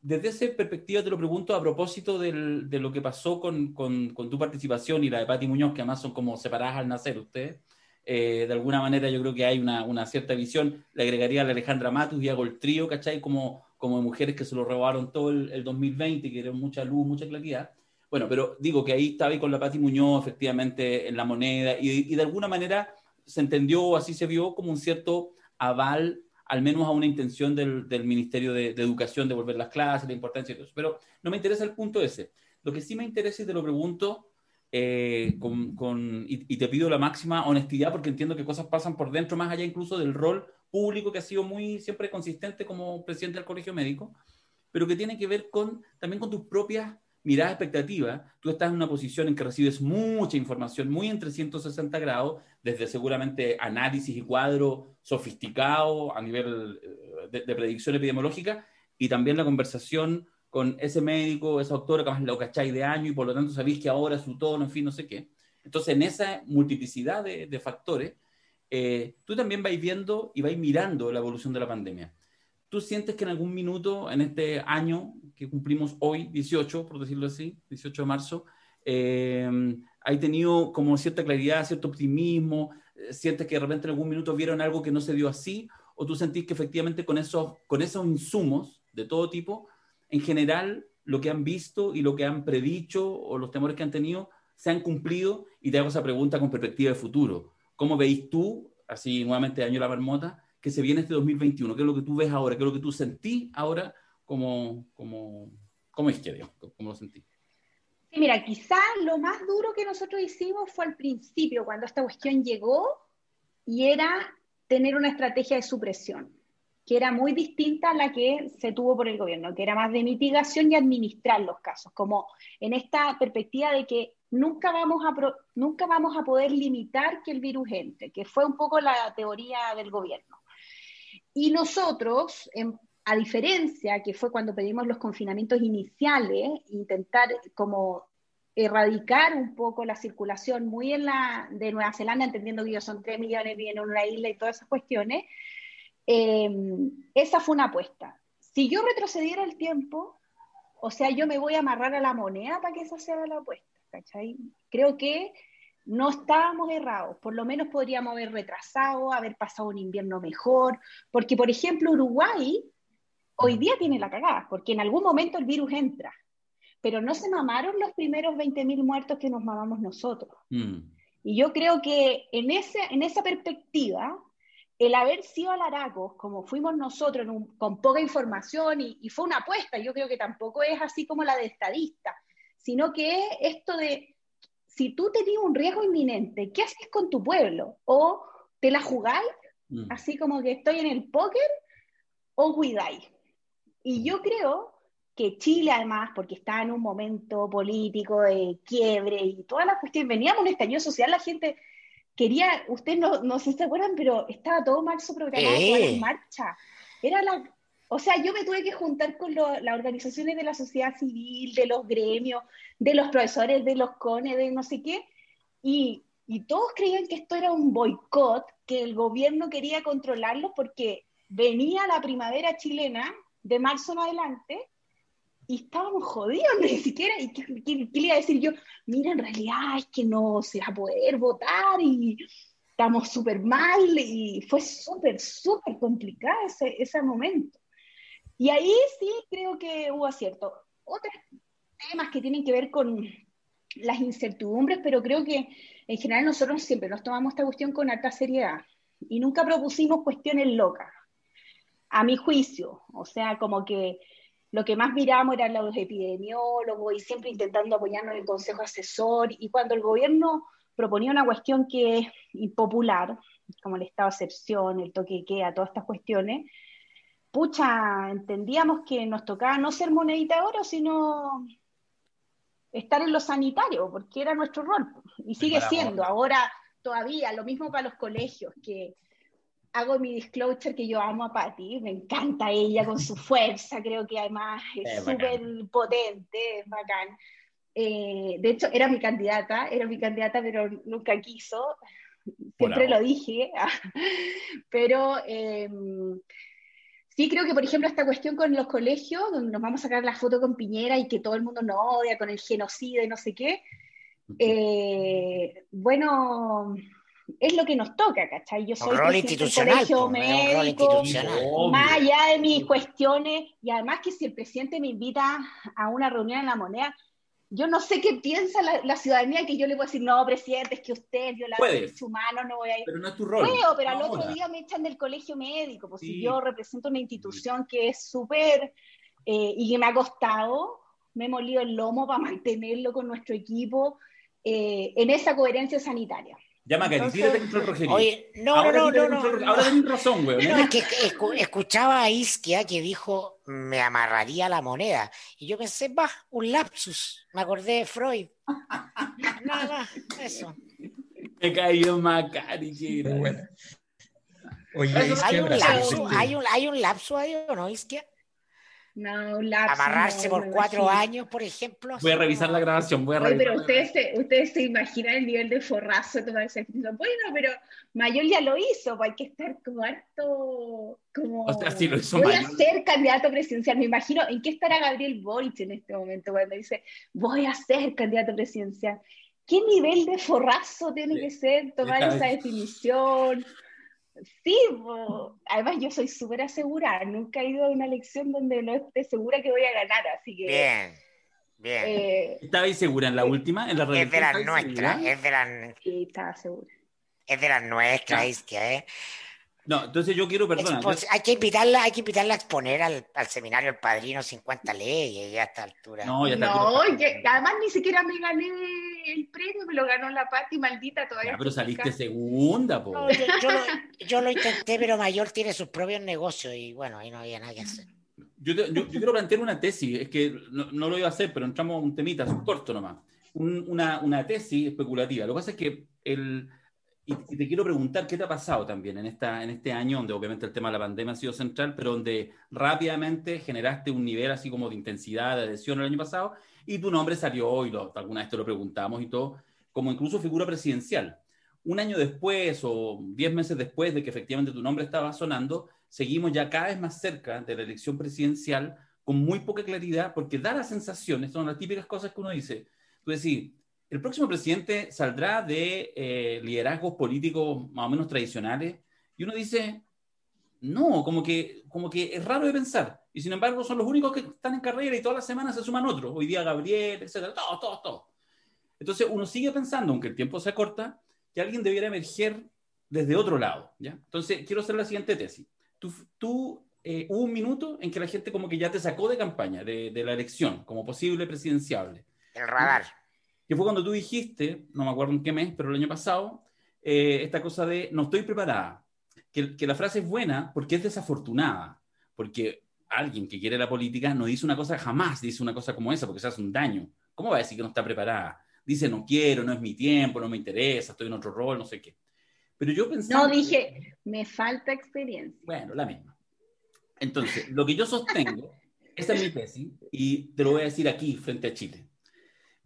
Desde esa perspectiva te lo pregunto a propósito de lo que pasó con, tu participación y la de Pati Muñoz, que además son como separadas al nacer ustedes. Eh, de alguna manera yo creo que hay una, cierta visión. Le agregaría a la Alejandra Matus y hago el trío, ¿cachai? Como, como mujeres que se lo robaron todo el, 2020, que dieron mucha luz, mucha claridad. Bueno, pero digo que ahí estaba con la Pati Muñoz, efectivamente, en la moneda, y, y de alguna manera se entendió, así se vio, como un cierto aval al menos a una intención del, Ministerio de, Educación de volver las clases, la importancia de eso. Pero no me interesa el punto ese. Lo que sí me interesa y te lo pregunto eh, con, y, te pido la máxima honestidad porque entiendo que cosas pasan por dentro, más allá incluso del rol público que ha sido muy siempre consistente como presidente del Colegio Médico, pero que tiene que ver con también con tus propias mirada expectativa, tú estás en una posición en que recibes mucha información, muy en 360 grados, desde seguramente análisis y cuadro sofisticado a nivel eh, de, predicción epidemiológica, y también la conversación con ese médico, esa doctora que más lo cacháis de año y por lo tanto sabéis que ahora su tono, en fin, no sé qué. Entonces, en esa multiplicidad de, factores, eh, tú también vais viendo y vais mirando la evolución de la pandemia. ¿Tú sientes que en algún minuto, en este año que cumplimos hoy, 18, por decirlo así, 18 de marzo, eh, hay tenido como cierta claridad, cierto optimismo? Eh, ¿Sientes que de repente en algún minuto vieron algo que no se dio así? ¿O tú sentís que efectivamente con esos, con esos insumos de todo tipo, en general, lo que han visto y lo que han predicho o los temores que han tenido se han cumplido? Y te hago esa pregunta con perspectiva de futuro. ¿Cómo veis tú, así nuevamente año la marmota, que se viene este 2021? ¿Qué es lo que tú ves ahora? ¿Qué es lo que tú sentís ahora como, como, como izquierda? ¿Cómo lo sentís? Sí, mira, quizás lo más duro que nosotros hicimos fue al principio, cuando esta cuestión llegó, y era tener una estrategia de supresión, que era muy distinta a la que se tuvo por el gobierno, que era más de mitigación y administrar los casos, como en esta perspectiva de que nunca vamos a, nunca vamos a poder limitar que el virus entre, que fue un poco la teoría del gobierno. Y nosotros, a diferencia que fue cuando pedimos los confinamientos iniciales, intentar como erradicar un poco la circulación muy en la de Nueva Zelanda, entendiendo que ellos son 3 millones, viven en una isla y todas esas cuestiones, em, esa fue una apuesta. Si yo retrocediera el tiempo, o sea, yo me voy a amarrar a la moneda para que esa sea la apuesta, ¿cachai? Creo que no estábamos errados, por lo menos podríamos haber retrasado, haber pasado un invierno mejor, porque por ejemplo Uruguay hoy día tiene la cagada, porque en algún momento el virus entra, pero no se mamaron los primeros 20.000 muertos que nos mamamos nosotros. Mm. Y yo creo que en, ese, en esa perspectiva, el haber sido alaracos, como fuimos nosotros, con poca información, y, fue una apuesta, yo creo que tampoco es así como la de estadista, sino que es esto de, si tú tenías un riesgo inminente, ¿qué haces con tu pueblo? ¿O te la jugáis, mm. así como que estoy en el póker, o cuidáis? Y yo creo que Chile además, porque está en un momento político de quiebre y todas las cuestiones, veníamos un estallido social, la gente quería, ustedes no, no sé si se acuerdan, pero estaba todo marzo programado, en marcha. Era la, o sea, yo me tuve que juntar con las organizaciones de la sociedad civil, de los gremios, de los profesores, de los CONE, de no sé qué, y, y todos creían que esto era un boicot, que el gobierno quería controlarlo porque venía la primavera chilena de marzo en adelante y estábamos jodidos, ni siquiera, y qué, le iba a decir yo, mira, en realidad es que no se va a poder votar y estamos súper mal, y fue súper, súper complicado ese, ese momento. Y ahí sí creo que hubo acierto. Otros temas que tienen que ver con las incertidumbres, pero creo que en general nosotros siempre nos tomamos esta cuestión con alta seriedad y nunca propusimos cuestiones locas, a mi juicio. O sea, como que lo que más miramos eran los epidemiólogos y siempre intentando apoyarnos en el consejo asesor. Y cuando el gobierno proponía una cuestión que es impopular, como el estado de excepción, el toque de queda, todas estas cuestiones, pucha, entendíamos que nos tocaba no ser monedita de oro, sino estar en lo sanitario, porque era nuestro rol. Y sigue siendo, ahora todavía, lo mismo para los colegios, que hago mi disclosure que yo amo a Patty, me encanta ella con su fuerza, creo que además es súper potente, es bacán. Eh, de hecho, era mi candidata, era mi candidata, pero nunca quiso, siempre lo dije, pero em, sí creo que, por ejemplo, esta cuestión con los colegios, donde nos vamos a sacar la foto con Piñera y que todo el mundo nos odia con el genocidio y no sé qué, eh, bueno es lo que nos toca, ¿cachai? Yo soy rol institucional, colegio médico, más allá de mis cuestiones, y además que si el presidente me invita a una reunión en la moneda, yo no sé qué piensa la, ciudadanía que yo le voy a decir, no, presidente, es que usted viola derechos humanos, no voy a ir. Pero no es tu rol. Puedo, pero al otro día me echan del colegio médico, pues si yo represento una institución que es súper eh, y que me ha costado, me he molido el lomo para mantenerlo con nuestro equipo eh, en esa coherencia sanitaria. Llama a tírate contra el Rogerio. Oye, no, no, no, no, Ahora tenés razón, güey. No, es que escuchaba a Isquia que dijo, me amarraría la moneda. Y yo pensé, va, un lapsus. Me acordé de Freud. Nada más, eso. Me cayó Macari, bueno. Oye, ¿Hay, un lapso, ¿hay, un, ¿Hay un lapso ahí o no, Isquia? No, Amarrarse por cuatro años, por ejemplo. Voy a revisar la grabación, voy a revisar. pero ustedes se, ustedes se imaginan el nivel de forrazo de tomar ese Bueno, pero Mayol ya lo hizo, pues hay que estar como harto. Como, o sea, sí lo hizo voy a ser candidato presidencial. Me imagino en qué estará Gabriel Boric en este momento cuando dice, voy a ser candidato presidencial. ¿Qué nivel de forrazo tiene que ser tomar esa definición? Sí, además yo soy súper asegurada, nunca he ido a una elección donde no esté segura que voy a ganar, así que... Bien, bien. Eh, ¿Estabais segura en la última? En la es de las nuestras, es de las... Sí, estaba segura. Es de las nuestras, es que, ¿eh? No, entonces yo quiero, perdona. hay, que invitarla, hay que invitarla a exponer al, al, seminario El Padrino 50 leyes ya a esta altura. No, ya no además ni siquiera me gané el premio, me lo ganó la Pati, maldita todavía. pero saliste segunda, po. yo, yo, lo, intenté, pero Mayor tiene sus propios negocios y bueno, ahí no había nada que hacer. Yo, yo, quiero plantear una tesis, es que no, no, lo iba a hacer, pero entramos a un temita, es corto nomás. una, una tesis especulativa. Lo que pasa es que el y, te quiero preguntar, ¿qué te ha pasado también en, esta, en este año, donde obviamente el tema de la pandemia ha sido central, pero donde rápidamente generaste un nivel así como de intensidad, de adhesión el año pasado, y tu nombre salió, y lo, alguna vez te lo preguntamos y todo, como incluso figura presidencial. Un año después o diez meses después de que efectivamente tu nombre estaba sonando, seguimos ya cada vez más cerca de la elección presidencial con muy poca claridad, porque da la sensación, son las típicas cosas que uno dice, tú decís, el próximo presidente saldrá de eh, liderazgos políticos más o menos tradicionales y uno dice, no, como que, como que es raro de pensar. Y sin embargo son los únicos que están en carrera y todas las semanas se suman otros. Hoy día Gabriel, etcétera, todos, todos, todos. Entonces uno sigue pensando, aunque el tiempo se corta, que alguien debiera emerger desde otro lado, ¿ya? Entonces, quiero hacer la siguiente tesis. Tú, tú eh, hubo un minuto en que la gente como que ya te sacó de campaña, de, de la elección, como posible presidenciable. El radar. Que fue cuando tú dijiste, no me acuerdo en qué mes, pero el año pasado, eh, esta cosa de no estoy preparada. Que, que la frase es buena porque es desafortunada, porque alguien que quiere la política no dice una cosa, jamás dice una cosa como esa, porque se hace un daño. ¿Cómo va a decir que no está preparada? Dice, no quiero, no es mi tiempo, no me interesa, estoy en otro rol, no sé qué. Pero yo pensé... No, dije, me falta experiencia. Bueno, la misma. Entonces, lo que yo sostengo, esta es mi tesis, y te lo voy a decir aquí, frente a Chile.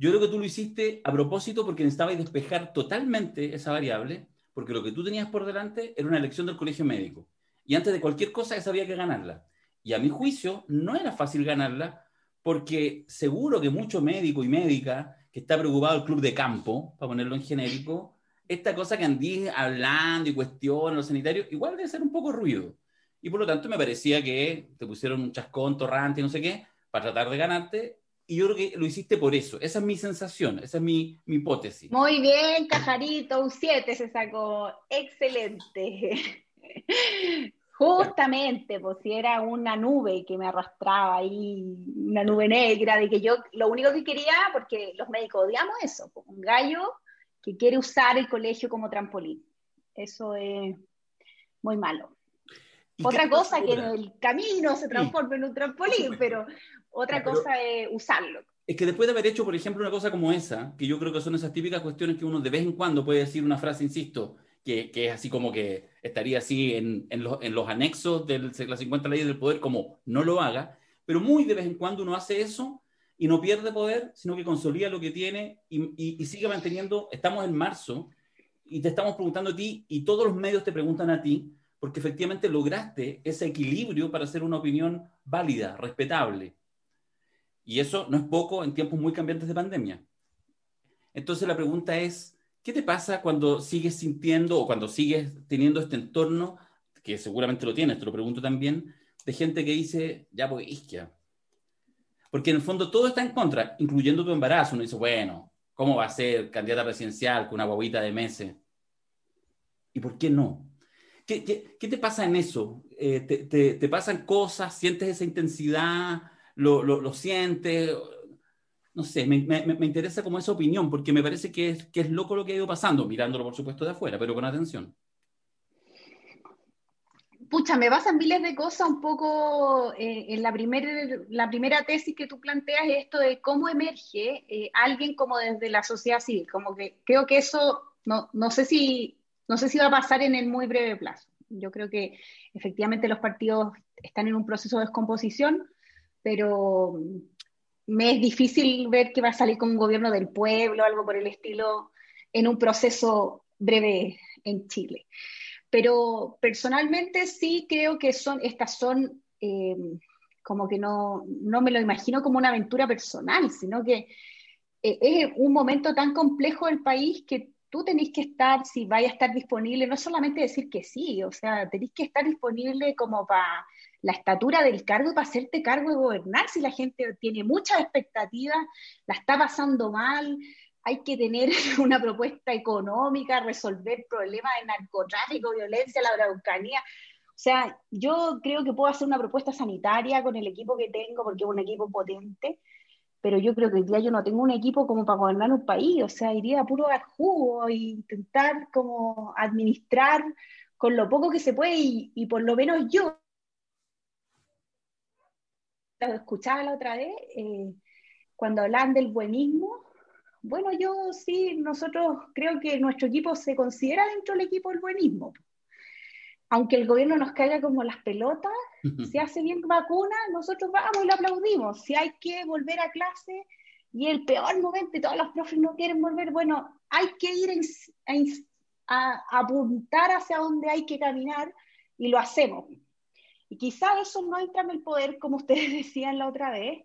Yo creo que tú lo hiciste a propósito porque necesitabas despejar totalmente esa variable, porque lo que tú tenías por delante era una elección del colegio médico. Y antes de cualquier cosa, esa había que ganarla. Y a mi juicio, no era fácil ganarla, porque seguro que mucho médico y médica que está preocupado el club de campo, para ponerlo en genérico, esta cosa que andí hablando y cuestionando los sanitarios, igual debe ser un poco ruido. Y por lo tanto me parecía que te pusieron un chascón torrante no sé qué, para tratar de ganarte, y yo creo que lo hiciste por eso. Esa es mi sensación, esa es mi, mi hipótesis. Muy bien, Cajarito, un 7 se sacó. Excelente. Justamente, pues si era una nube que me arrastraba ahí, una nube negra, de que yo lo único que quería, porque los médicos odiamos eso, pues, un gallo que quiere usar el colegio como trampolín. Eso es muy malo. Otra cosa que en el camino se transforme en un trampolín, pero otra cosa es usarlo. Es que después de haber hecho, por ejemplo, una cosa como esa, que yo creo que son esas típicas cuestiones que uno de vez en cuando puede decir una frase, insisto, que, que es así como que estaría así en, en, los, en los anexos de las 50 leyes del poder, como no lo haga, pero muy de vez en cuando uno hace eso y no pierde poder, sino que consolida lo que tiene y, y, y sigue manteniendo, estamos en marzo y te estamos preguntando a ti y todos los medios te preguntan a ti, porque efectivamente lograste ese equilibrio para hacer una opinión válida, respetable. Y eso no es poco en tiempos muy cambiantes de pandemia. Entonces la pregunta es, ¿qué te pasa cuando sigues sintiendo o cuando sigues teniendo este entorno, que seguramente lo tienes, te lo pregunto también, de gente que dice, ya pues isquia? Porque en el fondo todo está en contra, incluyendo tu embarazo. Uno dice, bueno, ¿cómo va a ser candidata presidencial con una guaguita de meses? ¿Y por qué no? ¿Qué, qué, qué te pasa en eso? Eh, te, te, te, pasan cosas? ¿Sientes esa intensidad? ¿Lo, lo, sientes? No sé, me, me, me, interesa como esa opinión, porque me parece que es, que es loco lo que ha ido pasando, mirándolo por supuesto de afuera, pero con atención. Pucha, me pasan miles de cosas un poco eh, en la, primer, la primera tesis que tú planteas, esto de cómo emerge eh, alguien como desde la sociedad civil, como que creo que eso, no, no sé si no sé si va a pasar en el muy breve plazo. Yo creo que efectivamente los partidos están en un proceso de descomposición, pero me es difícil ver que va a salir con un gobierno del pueblo, algo por el estilo, en un proceso breve en Chile. Pero personalmente sí creo que son, estas son, eh, como que no, no me lo imagino como una aventura personal, sino que eh, es un momento tan complejo del país que tú tenés que estar, si vaya a estar disponible, no solamente decir que sí, o sea, tenés que estar disponible como para la estatura del cargo para hacerte cargo de gobernar, si la gente tiene muchas expectativas, la está pasando mal, hay que tener una propuesta económica, resolver problemas de narcotráfico, violencia, la araucanía. O sea, yo creo que puedo hacer una propuesta sanitaria con el equipo que tengo, porque es un equipo potente, pero yo creo que hoy día yo no tengo un equipo como para gobernar un país, o sea, iría a puro dar jugo e intentar como administrar con lo poco que se puede y, por lo menos yo, lo escuchaba la otra vez, eh, cuando hablan del buenismo, bueno, yo sí, nosotros creo que nuestro equipo se considera dentro del equipo del buenismo aunque el gobierno nos caiga como las pelotas, si hace bien vacuna, nosotros vamos y lo aplaudimos. Si hay que volver a clase y el peor momento y todos los profes no quieren volver, bueno, hay que ir a, a, apuntar hacia donde hay que caminar y lo hacemos. Y quizás eso no entra en el poder, como ustedes decían la otra vez,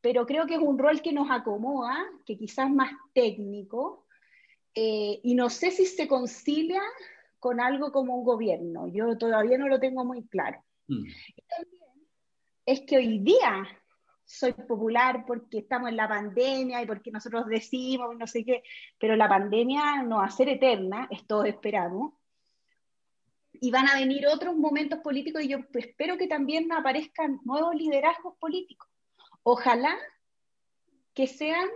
pero creo que es un rol que nos acomoda, que quizás es más técnico, eh, y no sé si se concilia con algo como un gobierno. Yo todavía no lo tengo muy claro. Mm. Es que hoy día soy popular porque estamos en la pandemia y porque nosotros decimos no sé qué, pero la pandemia no va a ser eterna, es todo esperamos. y van a venir otros momentos políticos y yo espero que también aparezcan nuevos liderazgos políticos. Ojalá que sean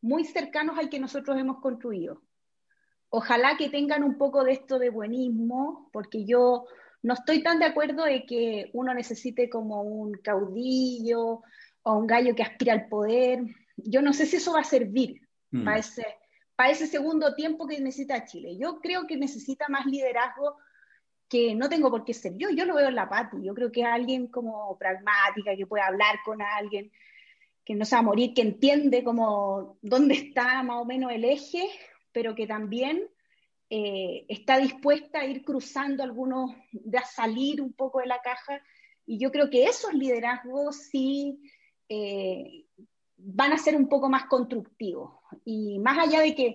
muy cercanos al que nosotros hemos construido. Ojalá que tengan un poco de esto de buenismo, porque yo no estoy tan de acuerdo de que uno necesite como un caudillo o un gallo que aspira al poder. Yo no sé si eso va a servir mm. para, ese, para ese segundo tiempo que necesita Chile. Yo creo que necesita más liderazgo que no tengo por qué ser yo. Yo lo veo en la Pati. Yo creo que es alguien como pragmática, que puede hablar con alguien, que no se va a morir, que entiende como dónde está más o menos el eje, pero que también eh, está dispuesta a ir cruzando algunos, a salir un poco de la caja. Y yo creo que esos liderazgos sí eh, van a ser un poco más constructivos. Y más allá de que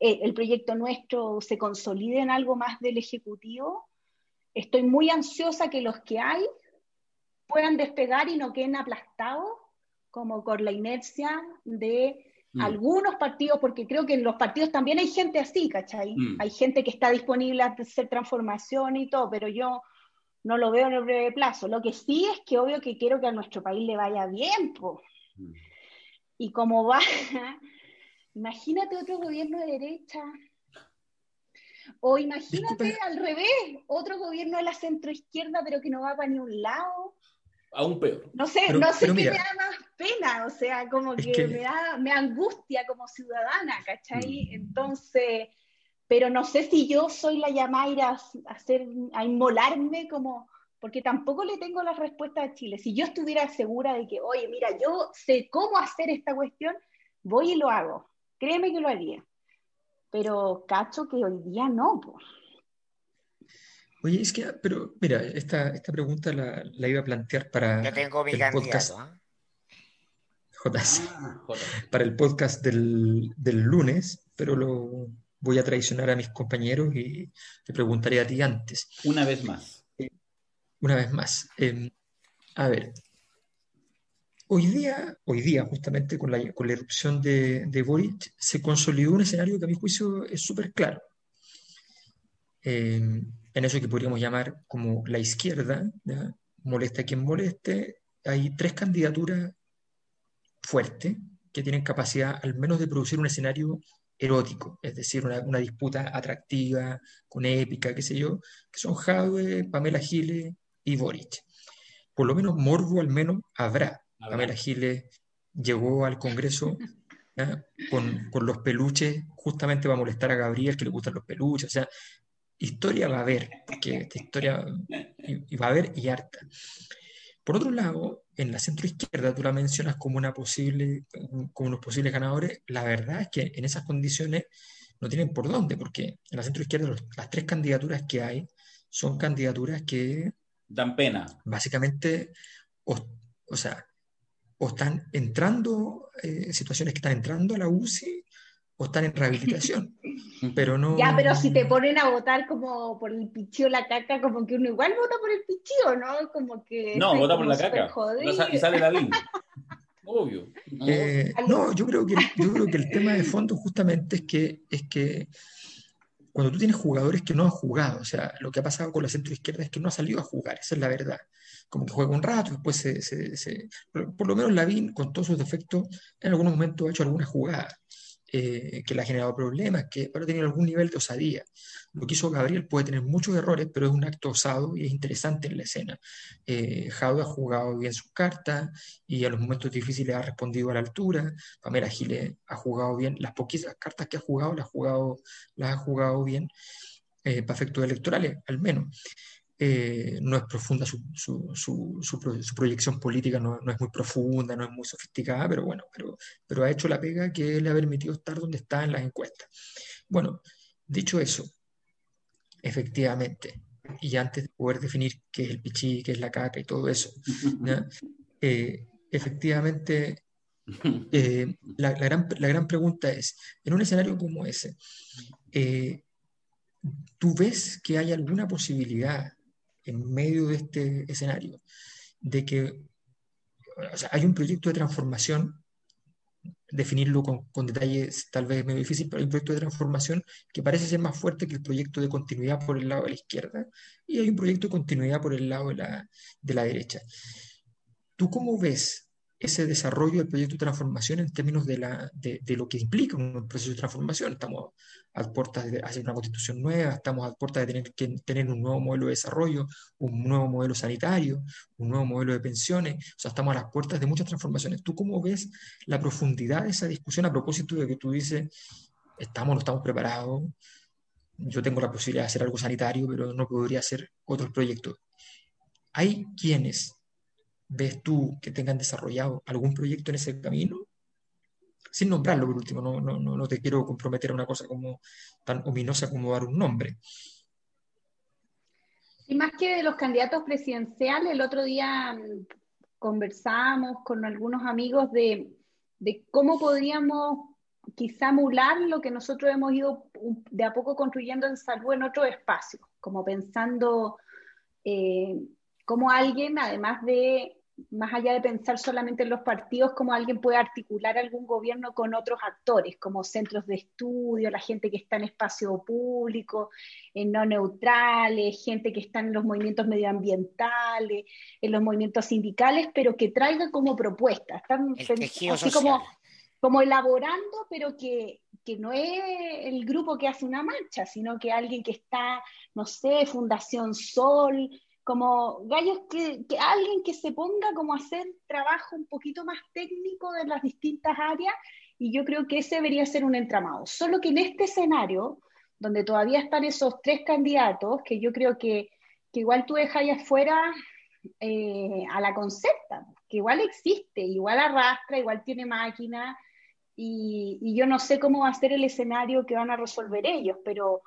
eh, el proyecto nuestro se consolide en algo más del Ejecutivo, estoy muy ansiosa que los que hay puedan despegar y no queden aplastados como con la inercia de mm. algunos partidos, porque creo que en los partidos también hay gente así, ¿cachai? Mm. Hay gente que está disponible a hacer transformación y todo, pero yo no lo veo en el breve plazo. Lo que sí es que obvio que quiero que a nuestro país le vaya bien, pues. Y como va, imagínate otro gobierno de derecha. O imagínate al revés, otro gobierno de la centroizquierda, pero que no va para ni un lado aún peor. No sé, no sé qué me da más pena, o sea, como que, me da, me angustia como ciudadana, ¿cachai? Mm. Entonces, pero no sé si yo soy la llamada a, hacer, a inmolarme como, porque tampoco le tengo la respuesta a Chile. Si yo estuviera segura de que, oye, mira, yo sé cómo hacer esta cuestión, voy y lo hago. Créeme que lo haría. Pero cacho que hoy día no, pues. Oye, es que, pero mira, esta, esta pregunta la, la iba a plantear para Yo tengo mi el podcast. ¿ah? Ah, para el podcast del, del, lunes, pero lo voy a traicionar a mis compañeros y te preguntaré a ti antes. Una vez más. una vez más. Em, a ver, hoy día, hoy día justamente con la, con la erupción de, de Boric, se consolidó un escenario que a mi juicio es súper claro. Eh, en eso que podríamos llamar como la izquierda, molesta a quien moleste, hay tres candidaturas fuertes que tienen capacidad al menos de producir un escenario erótico, es decir, una, disputa atractiva, con épica, qué sé yo, que son Jadwe, Pamela Giles y Boric. Por lo menos morbo al menos habrá. Pamela Giles llegó al Congreso con, con, los peluches justamente va a molestar a Gabriel, que le gustan los peluches, o sea, historia va a haber, porque esta historia y, va a haber y harta. Por otro lado, en la centro izquierda tú la mencionas como una posible, como unos posibles ganadores, la verdad es que en esas condiciones no tienen por dónde, porque en la centro izquierda las tres candidaturas que hay son candidaturas que dan pena. Básicamente, o, sea, o están entrando, eh, situaciones que están entrando a la UCI o están en rehabilitación. pero no. Ya, pero si te ponen a votar como por el pichío la caca, como que uno igual vota por el pichío, ¿no? Como que. No, vota por la caca. y sale la línea. Obvio. Eh, no, yo creo, que, yo creo que el tema de fondo justamente es que, es que cuando tú tienes jugadores que no han jugado, o sea, lo que ha pasado con la centro izquierda es que no ha salido a jugar, esa es la verdad. Como que juega un rato, después se, se, se por, lo menos Lavín, con todos sus defectos, en algunos momentos ha hecho alguna jugada. Eh, que le ha generado problemas, que para tener algún nivel de osadía. Lo que hizo Gabriel puede tener muchos errores, pero es un acto osado y es interesante en la escena. Eh, ha jugado bien sus cartas y a los momentos difíciles ha respondido a la altura. Pamela Giles ha jugado bien, las poquitas cartas que ha jugado las ha jugado, las ha jugado bien eh, para efectos electorales, al menos. Eh, no es profunda su, su, su, su proyección política, no, no, es muy profunda, no es muy sofisticada, pero bueno, pero, pero ha hecho la pega que le ha permitido estar donde está en las encuestas. Bueno, dicho eso, efectivamente, y antes de poder definir qué es el pichí, qué es la caca y todo eso, eh, efectivamente, eh, la, la, gran, la, gran, pregunta es, en un escenario como ese, ¿tú ves que hay alguna posibilidad en medio de este escenario, de que hay un proyecto de transformación definirlo con, detalles tal vez medio difícil, pero hay un proyecto de transformación que parece ser más fuerte que el proyecto de continuidad por el lado de la izquierda y hay un proyecto de continuidad por el lado de la, de la derecha. ¿Tú cómo ves ese desarrollo del proyecto de transformación en términos de, la, de, lo que implica un proceso de transformación. Estamos a puertas de hacer una constitución nueva, estamos a puertas de tener que tener un nuevo modelo de desarrollo, un nuevo modelo sanitario, un nuevo modelo de pensiones, o sea, estamos a las puertas de muchas transformaciones. ¿Tú cómo ves la profundidad de esa discusión a propósito de que tú dices, estamos, no estamos preparados, yo tengo la posibilidad de hacer algo sanitario, pero no podría hacer otros proyectos? Hay quienes ves tú que tengan desarrollado algún proyecto en ese camino? Sin nombrarlo, por último, no, no, no te quiero comprometer a una cosa como tan ominosa como dar un nombre. Y más que de los candidatos presidenciales, el otro día mm, conversamos con algunos amigos de, de cómo podríamos quizá emular lo que nosotros hemos ido de a poco construyendo en salud en otro espacio, como pensando eh, cómo alguien, además de más allá de pensar solamente en los partidos, como alguien puede articular algún gobierno con otros actores, como centros de estudio, la gente que está en espacio público, en no neutrales, gente que está en los movimientos medioambientales, en los movimientos sindicales, pero que traiga como propuestas. Están así como, como elaborando, pero que, que no es el grupo que hace una marcha, sino que alguien que está, no sé, Fundación Sol, como gallos que, alguien que se ponga como a hacer trabajo un poquito más técnico de las distintas áreas y yo creo que ese debería ser un entramado. Solo que en este escenario, donde todavía están esos tres candidatos, que yo creo que, que igual tú dejas ahí afuera eh, a la concepta, que igual existe, igual arrastra, igual tiene máquina, y, y, yo no sé cómo va a ser el escenario que van a resolver ellos, pero,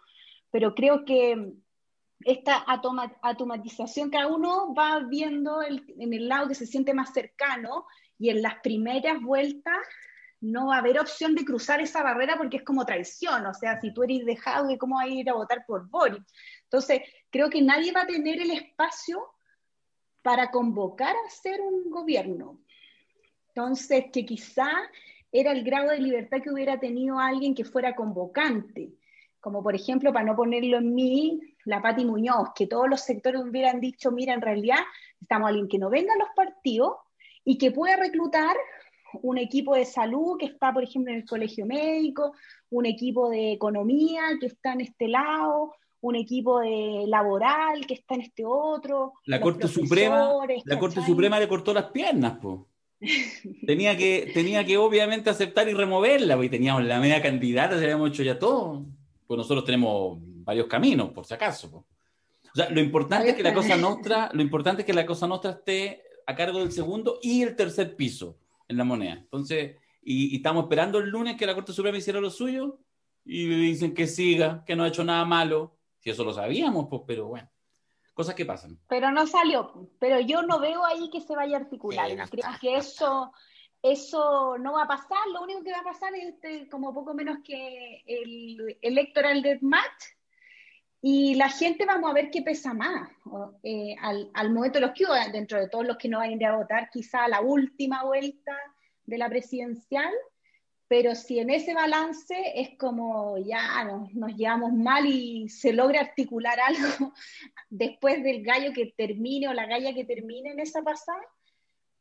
pero creo que esta automatización, cada uno va viendo en el lado que se siente más cercano y en las primeras vueltas no va a haber opción de cruzar esa barrera porque es como traición, o sea, si tú eres dejado, ¿cómo vas a ir a votar por Boris? Entonces, creo que nadie va a tener el espacio para convocar a hacer un gobierno. Entonces, que quizá era el grado de libertad que hubiera tenido alguien que fuera convocante, como por ejemplo, para no ponerlo en mí, la Pati Muñoz, que todos los sectores hubieran dicho, mira, en realidad estamos alguien que no venga a los partidos y que pueda reclutar un equipo de salud que está, por ejemplo, en el colegio médico, un equipo de economía que está en este lado, un equipo de laboral que está en este otro. La Corte Suprema, la Corte Suprema le cortó las piernas, po. tenía que, tenía que obviamente aceptar y removerla, porque teníamos la media candidata, se habíamos hecho ya todo. Pues nosotros tenemos varios caminos, por si acaso. O sea, lo importante es que la cosa nuestra, lo importante es que la cosa nuestra esté a cargo del segundo y el tercer piso en la moneda. Entonces, y, estamos esperando el lunes que la Corte Suprema hiciera lo suyo y dicen que siga, que no ha hecho nada malo. Si eso lo sabíamos, pues, pero bueno, cosas que pasan. Pero no salió, pero yo no veo ahí que se vaya a articular. Creo que eso, eso no va a pasar. Lo único que va a pasar es este, como poco menos que el electoral match y la gente vamos a ver qué pesa más eh, al, momento de los que dentro de todos los que no van a a votar, quizá la última vuelta de la presidencial, pero si en ese balance es como ya nos, nos llevamos mal y se logra articular algo después del gallo que termine o la galla que termine en esa pasada,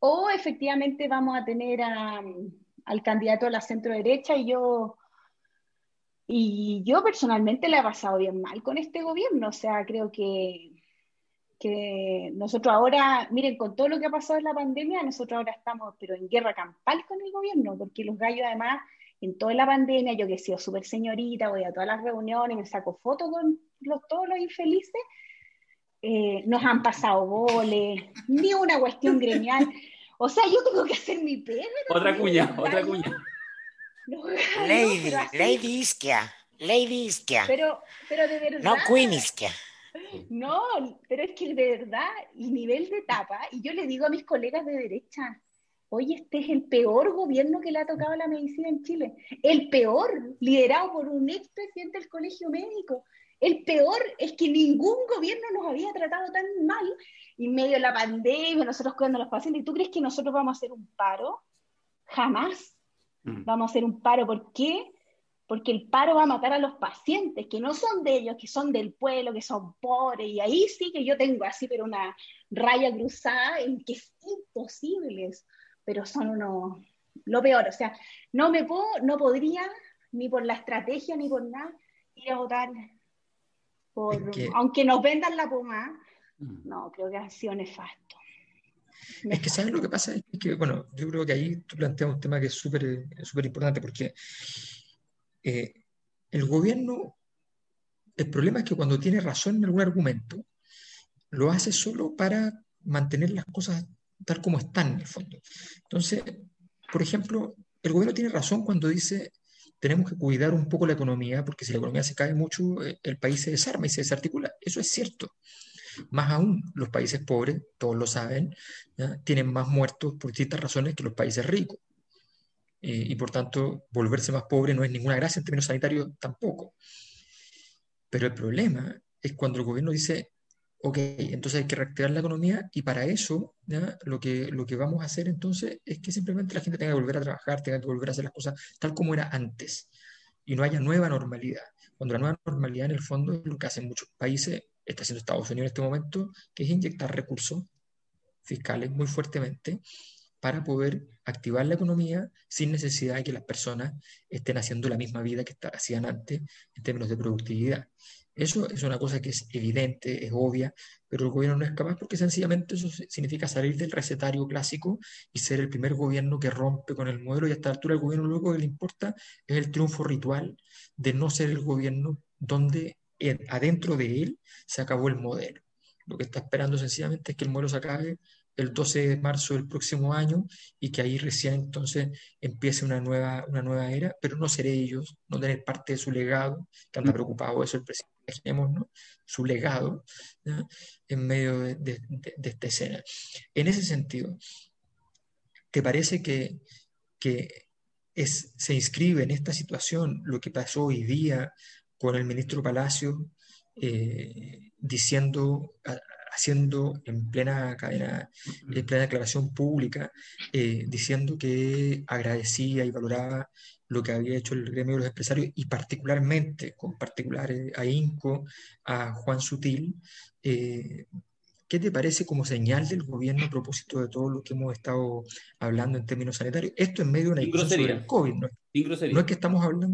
o efectivamente vamos a tener al candidato a la centro derecha y yo y yo personalmente le he pasado bien mal con este gobierno, o sea, creo que, que nosotros ahora, miren, con todo lo que ha pasado en la pandemia, nosotros ahora estamos, pero en guerra campal con el gobierno, porque los gallos además, en toda la pandemia, yo que he sido súper señorita, voy a todas las reuniones, me saco fotos con los, todos los infelices, eh, nos han pasado goles, ni una cuestión gremial. O sea, yo tengo que hacer mi pega. Otra cuña, otra cuña. Lady, Lady Isquia. Lady Isquia. Pero, pero de verdad. No Queen Isquia. No, pero es que de verdad, el nivel de tapa, y yo le digo a mis colegas de derecha, oye, este es el peor gobierno que le ha tocado la medicina en Chile. El peor, liderado por un expresidente del colegio médico. El peor es que ningún gobierno nos había tratado tan mal en medio de la pandemia, nosotros cuidando a los pacientes. ¿Y tú crees que nosotros vamos a hacer un paro? Jamás. mm. vamos a hacer un paro. ¿Por qué? Porque el paro va a matar a los pacientes, que no son de ellos, que son del pueblo, que son pobres, y ahí sí que yo tengo así, pero una raya cruzada en que es imposible, pero son unos, lo peor, o sea, no me puedo, no podría, ni por la estrategia, ni por nada, ir a votar, por, aunque nos vendan la pomada, mm. no, creo que ha sido nefasto. Es que, ¿sabes lo que pasa? Es que, bueno, yo creo que ahí tú planteas un tema que es súper importante porque eh, el gobierno, el problema es que cuando tiene razón en algún argumento, lo hace solo para mantener las cosas tal como están en el fondo. Entonces, por ejemplo, el gobierno tiene razón cuando dice tenemos que cuidar un poco la economía, porque si la economía se cae mucho, eh, el país se desarma y se desarticula. Eso es cierto. Más aún, los países pobres, todos lo saben, tienen más muertos por distintas razones que los países ricos. Eh, y por tanto, volverse más pobre no es ninguna gracia en términos sanitarios tampoco. Pero el problema es cuando el gobierno dice, ok, entonces hay que reactivar la economía y para eso Lo, que, lo que vamos a hacer entonces es que simplemente la gente tenga que volver a trabajar, tenga que volver a hacer las cosas tal como era antes y no haya nueva normalidad. Cuando la nueva normalidad en el fondo es lo que hacen muchos países está haciendo Estados Unidos en este momento, que es inyectar recursos fiscales muy fuertemente para poder activar la economía sin necesidad de que las personas estén haciendo la misma vida que hacían antes en términos de productividad. Eso es una cosa que es evidente, es obvia, pero el gobierno no es capaz porque sencillamente eso significa salir del recetario clásico y ser el primer gobierno que rompe con el modelo y a esta altura el gobierno lo único que le importa es el triunfo ritual de no ser el gobierno donde adentro de él se acabó el modelo. Lo que está esperando sencillamente es que el modelo se acabe el 12 de marzo del próximo año y que ahí recién entonces empiece una nueva, una nueva era, pero no ser ellos, no tener parte de su legado, que anda mm. preocupado eso el presidente, ¿no? su legado en medio de, esta escena. En ese sentido, ¿te parece que, que es, se inscribe en esta situación lo que pasó hoy día con el ministro Palacio eh, diciendo, haciendo en plena cadena, en plena declaración pública, eh, diciendo que agradecía y valoraba lo que había hecho el gremio de los empresarios y particularmente, con particular eh, a INCO, a Juan Sutil, ¿Qué te parece como señal del gobierno a propósito de todo lo que hemos estado hablando en términos sanitarios? Esto en medio de una discusión sobre el COVID. ¿no? no es que estamos hablando,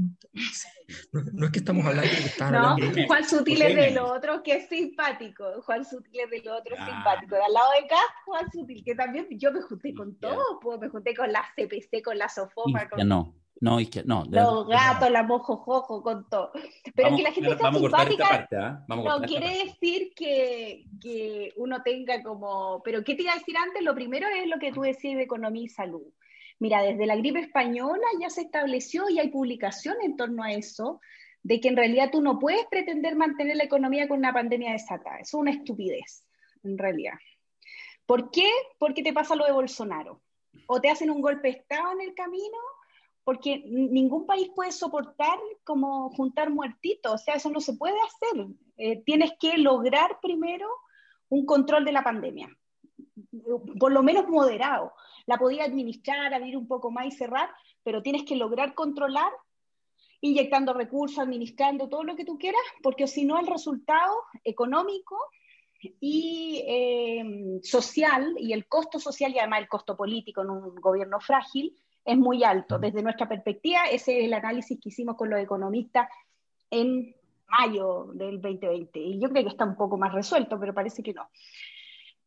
no, es que estamos hablando de que están no, hablando. Juan Sutil es de lo otro que es simpático. Juan Sutil es de lo otro ah. simpático. De al lado de acá, Juan Sutil, que también yo me junté con todo, pues, me junté con la CPC, con la Sofoma. Con... No. No, que no. Los gatos, la mojojojo, con todo. Pero que la gente está simpática ¿ah? no quiere decir que, que, uno tenga como... Pero ¿qué te iba a decir antes? Lo primero es lo que tú decís de economía y salud. Mira, desde la gripe española ya se estableció y hay publicación en torno a eso, de que en realidad tú no puedes pretender mantener la economía con una pandemia desatada. Eso es una estupidez, en realidad. ¿Por qué? Porque te pasa lo de Bolsonaro. O te hacen un golpe de Estado en el camino porque ningún país puede soportar como juntar muertitos, o sea, eso no se puede hacer. Eh, tienes que lograr primero un control de la pandemia, por lo menos moderado. La podía administrar, abrir un poco más y cerrar, pero tienes que lograr controlar inyectando recursos, administrando todo lo que tú quieras, porque si no el resultado económico y eh, social y el costo social y además el costo político en un gobierno frágil es muy alto. Desde nuestra perspectiva, ese es el análisis que hicimos con los economistas en mayo del 2020. Y yo creo que está un poco más resuelto, pero parece que no.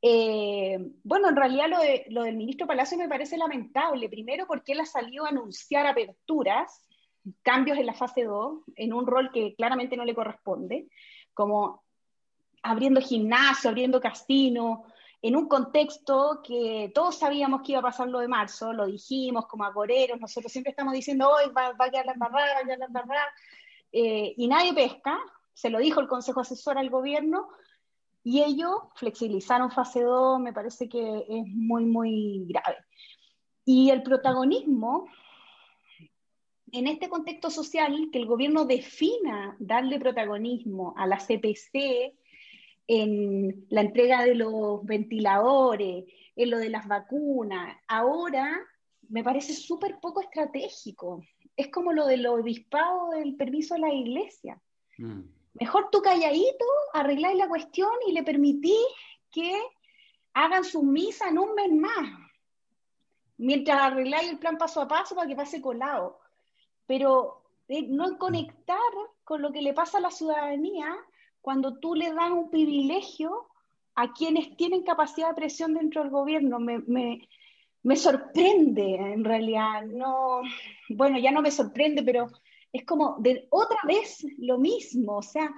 Eh, bueno, en realidad lo, de, lo, del ministro Palacio me parece lamentable, primero porque él ha salido a anunciar aperturas, cambios en la fase 2, en un rol que claramente no le corresponde, como abriendo gimnasio, abriendo casino, en un contexto que todos sabíamos que iba a pasar lo de marzo, lo dijimos como agoreros, nosotros siempre estamos diciendo, hoy va, a quedar la embarrada, va a quedar la embarrada, eh, y nadie pesca, se lo dijo el Consejo Asesor al gobierno, y ellos flexibilizaron fase 2, me parece que es muy, muy grave. Y el protagonismo, en este contexto social, que el gobierno defina darle protagonismo a la CPC, en la entrega de los ventiladores, en lo de las vacunas. Ahora me parece súper poco estratégico. Es como lo del obispado del permiso a la iglesia. Mm. Mejor tú calladito, arregláis la cuestión y le permitís que hagan su misa en un mes más, mientras arregláis el plan paso a paso para que pase colado. Pero eh, no conectar con lo que le pasa a la ciudadanía cuando tú le das un privilegio a quienes tienen capacidad de presión dentro del gobierno. Me, me, me sorprende, en realidad. No, bueno, ya no me sorprende, pero es como de otra vez lo mismo. O sea,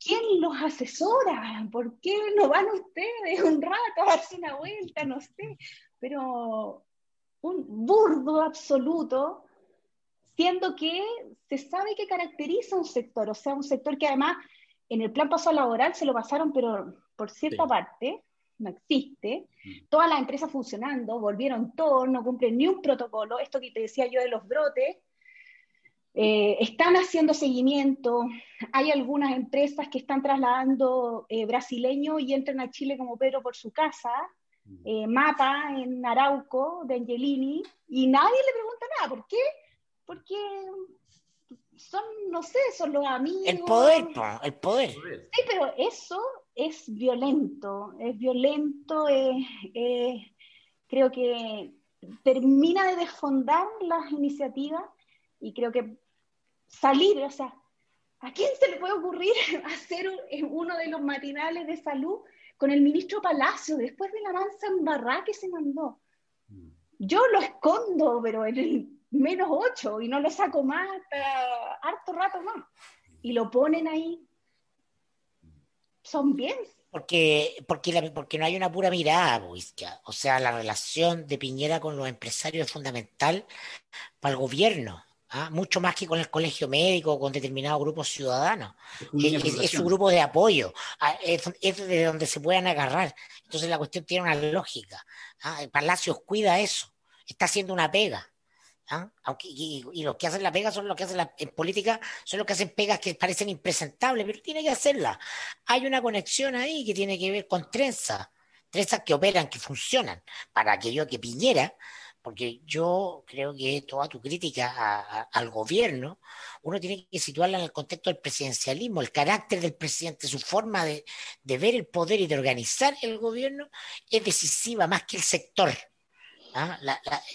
¿quién los asesora? ¿Por qué no van ustedes un rato a darse una vuelta? No sé. Pero un burdo absoluto, siendo que se sabe que caracteriza un sector, o sea, un sector que además en el plan paso laboral se lo pasaron, pero por cierta parte, no existe, mm. todas las empresas funcionando, volvieron todos, no cumplen ni un protocolo, esto que te decía yo de los brotes, eh, están haciendo seguimiento, hay algunas empresas que están trasladando eh, brasileños y entran a Chile como Pedro por su casa, mm. eh, Mapa en Arauco de Angelini, y nadie le pregunta nada, ¿por qué? Porque son, no sé, son los amigos. El poder, el poder. Sí, pero eso es violento, es violento, creo que termina de desfondar las iniciativas y creo que salir, o sea, ¿a quién se le puede ocurrir hacer uno de los matinales de salud con el ministro Palacio después de la mansa embarrada que se mandó? Mm. Yo lo escondo, pero en el menos ocho y no lo saco más hasta harto rato más. Y lo ponen ahí. Son bien. Porque, porque, porque no hay una pura mirada, o sea, la relación de Piñera con los empresarios es fundamental para el gobierno. ¿ah? mucho más que con el colegio médico o con determinados grupos ciudadanos. Es, su grupo de apoyo, ah, es, de donde se puedan agarrar. Entonces la cuestión tiene una lógica. ¿ah? El Palacios cuida eso, está haciendo una pega. ¿Ah? Aunque, y, los que hacen la pega son los que hacen la, en política, son los que hacen pegas que parecen impresentables, pero tiene que hacerla. Hay una conexión ahí que tiene que ver con trenzas, trenzas que operan, que funcionan, para aquello que Piñera, porque yo creo que toda tu crítica al gobierno, uno tiene que situarla en el contexto del presidencialismo, el carácter del presidente, su forma de, de ver el poder y de organizar el gobierno es decisiva más que el sector. ¿Ah?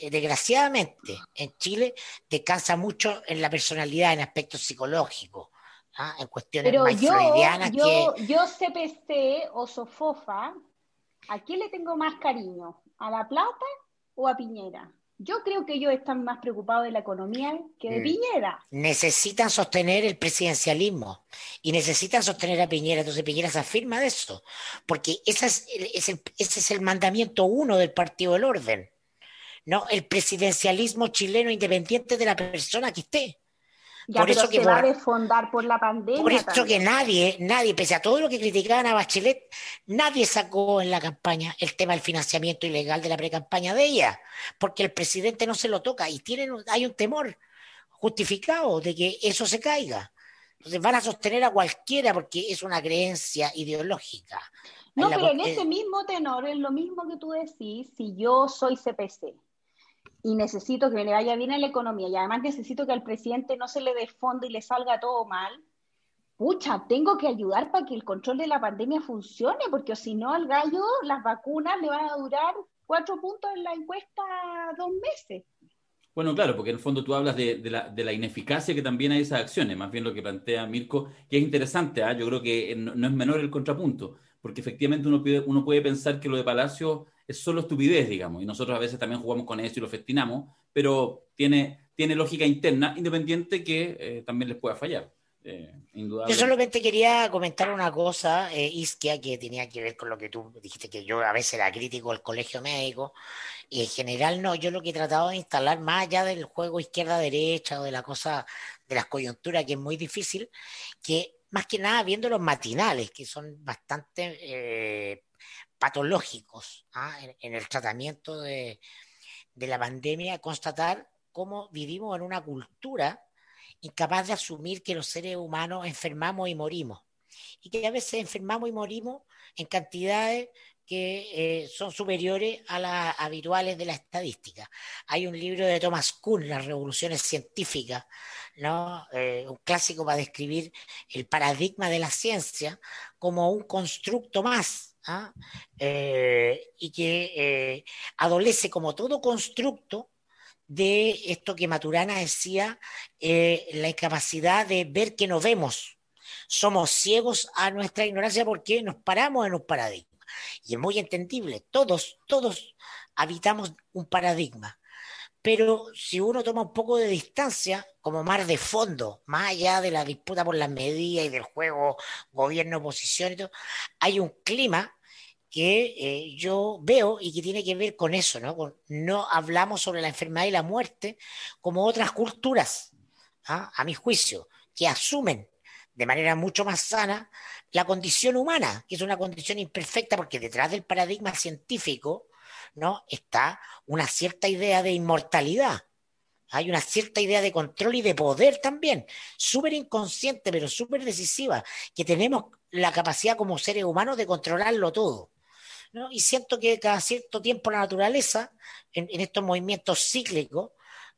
Eh, desgraciadamente, en Chile descansa mucho en la personalidad, en aspectos psicológicos, ¿ah? en cuestiones Pero más yo, yo, Yo CPC o Sofofa, ¿a quién le tengo más cariño? ¿A La Plata o a Piñera? Yo creo que ellos están más preocupados de la economía que de mm. Piñera. Necesitan sostener el presidencialismo y necesitan sostener a Piñera. Entonces Piñera se afirma de eso, porque ese es, ese es el mandamiento uno del Partido del Orden. ¿No? El presidencialismo chileno independiente de la persona que esté. Ya, por eso que va a desfondar por la pandemia. Por eso que nadie, nadie, pese a todo lo que criticaban a Bachelet, nadie sacó en la campaña el tema del financiamiento ilegal de la precampaña de ella, porque el presidente no se lo toca y tienen, hay un temor justificado de que eso se caiga. Entonces van a sostener a cualquiera porque es una creencia ideológica. No, pero en ese mismo tenor es lo mismo que tú decís si yo soy CPC y necesito que me vaya bien a la economía y además necesito que al presidente no se le desfonde y le salga todo mal, pucha, tengo que ayudar para que el control de la pandemia funcione, porque si no al gallo las vacunas le van a durar cuatro puntos en la encuesta dos meses. Bueno, claro, porque en el fondo tú hablas de, la, ineficacia que también hay esas acciones, más bien lo que plantea Mirko, que es interesante, ¿ah? yo creo que no, es menor el contrapunto, porque efectivamente uno, uno puede pensar que lo de Palacio es solo estupidez, digamos, y nosotros a veces también jugamos con eso y lo festinamos, pero tiene, tiene lógica interna, independiente que eh, también les pueda fallar. Eh, yo solamente quería comentar una cosa, eh, Isquia, que tenía que ver con lo que tú dijiste, que yo a veces era crítico del colegio médico, y en general no, yo lo que he tratado de instalar, más allá del juego izquierda-derecha o de la cosa, de las coyunturas, que es muy difícil, que más que nada viendo los matinales, que son bastante eh, patológicos ¿ah? en, el tratamiento de, la pandemia, constatar cómo vivimos en una cultura incapaz de asumir que los seres humanos enfermamos y morimos. Y que a veces enfermamos y morimos en cantidades que eh, son superiores a las habituales de la estadística. Hay un libro de Thomas Kuhn, Las revoluciones científicas, ¿no? Eh, un clásico para describir el paradigma de la ciencia como un constructo más, ¿ah? eh, y que adolece como todo constructo de esto que Maturana decía, la incapacidad de ver que no vemos. Somos ciegos a nuestra ignorancia porque nos paramos en un paradigma. Y es muy entendible, todos, todos habitamos un paradigma. Pero si uno toma un poco de distancia, como más de fondo, más allá de la disputa por las medidas y del juego gobierno-oposición, hay un clima que eh, yo veo y que tiene que ver con eso, ¿no? no hablamos sobre la enfermedad y la muerte como otras culturas, ¿ah? a mi juicio, que asumen de manera mucho más sana la condición humana, que es una condición imperfecta, porque detrás del paradigma científico ¿no? está una cierta idea de inmortalidad. Hay una cierta idea de control y de poder también, súper inconsciente, pero súper decisiva, que tenemos la capacidad como seres humanos de controlarlo todo. ¿no? Y siento que cada cierto tiempo la naturaleza, en estos movimientos cíclicos,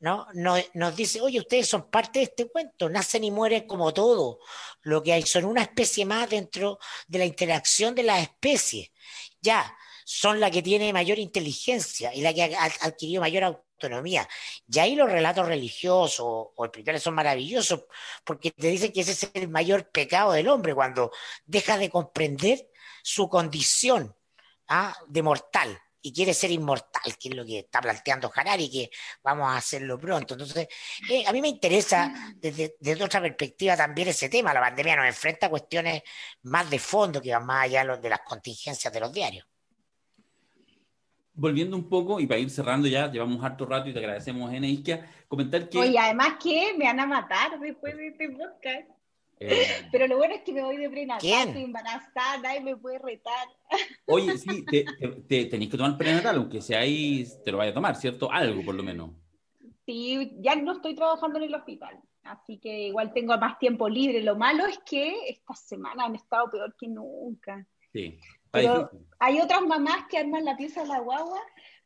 ¿no? Nos, dice, oye, ustedes son parte de este cuento, nacen y mueren como todo. Lo que hay son una especie más dentro de la interacción de las especies. Ya, son la que tiene mayor inteligencia y la que ha adquirido mayor autonomía. Y ahí los relatos religiosos o espirituales son maravillosos porque te dicen que ese es el mayor pecado del hombre cuando deja de comprender su condición ¿ah? de mortal y quiere ser inmortal, que es lo que está planteando Harari, que vamos a hacerlo pronto. Entonces, eh, a mí me interesa desde, otra perspectiva también ese tema. La pandemia nos enfrenta a cuestiones más de fondo que van más allá de las contingencias de los diarios. Volviendo un poco, y para ir cerrando ya, llevamos harto rato y te agradecemos, Eneiskia, comentar que... Oye, además que me van a matar después de este podcast. Eh, Pero lo bueno es que me voy de prenatal, estoy embarazada, nadie me puede retar. Oye, sí, te, tenéis que tomar prenatal, aunque sea ahí, te lo vaya a tomar, ¿cierto? Algo por lo menos. Sí, ya no estoy trabajando en el hospital, así que igual tengo más tiempo libre. Lo malo es que esta semana han estado peor que nunca. Sí. Pero hay otras mamás que arman la pieza de la guagua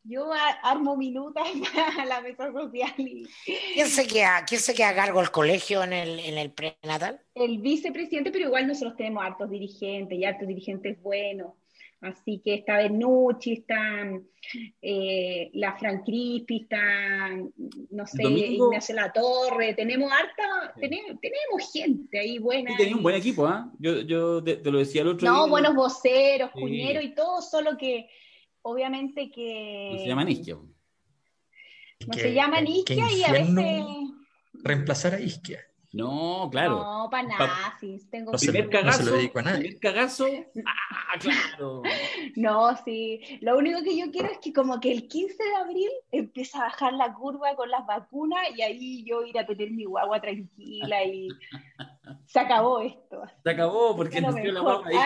yo armo minutas a la mesa social. Y... ¿Quién, se queda, ¿Quién se queda a cargo del colegio en el, en el prenatal? El vicepresidente, pero igual nosotros tenemos hartos dirigentes y hartos dirigentes buenos. Así que está Bernucci, está eh, la Fran Crispi, está, no sé, Ignacio La Torre, tenemos harta, tenemos, tenemos, gente ahí buena. Y tenía un buen equipo, ¿ah? Yo, yo te, lo decía el otro no, día. No, buenos voceros, cuñeros y todo, solo que obviamente que... No se llama Isquia. No se llama Isquia y a veces... Reemplazar a Isquia. No, claro. No, para nazis. Tengo el primer cagazo. No se lo dedico a nadie. Primer cagazo. Ah, claro. no, sí. Lo único que yo quiero es que como que el 15 de abril empieza a bajar la curva con las vacunas y ahí yo ir a tener mi guagua tranquila y se acabó esto. Se acabó porque nació la guagua de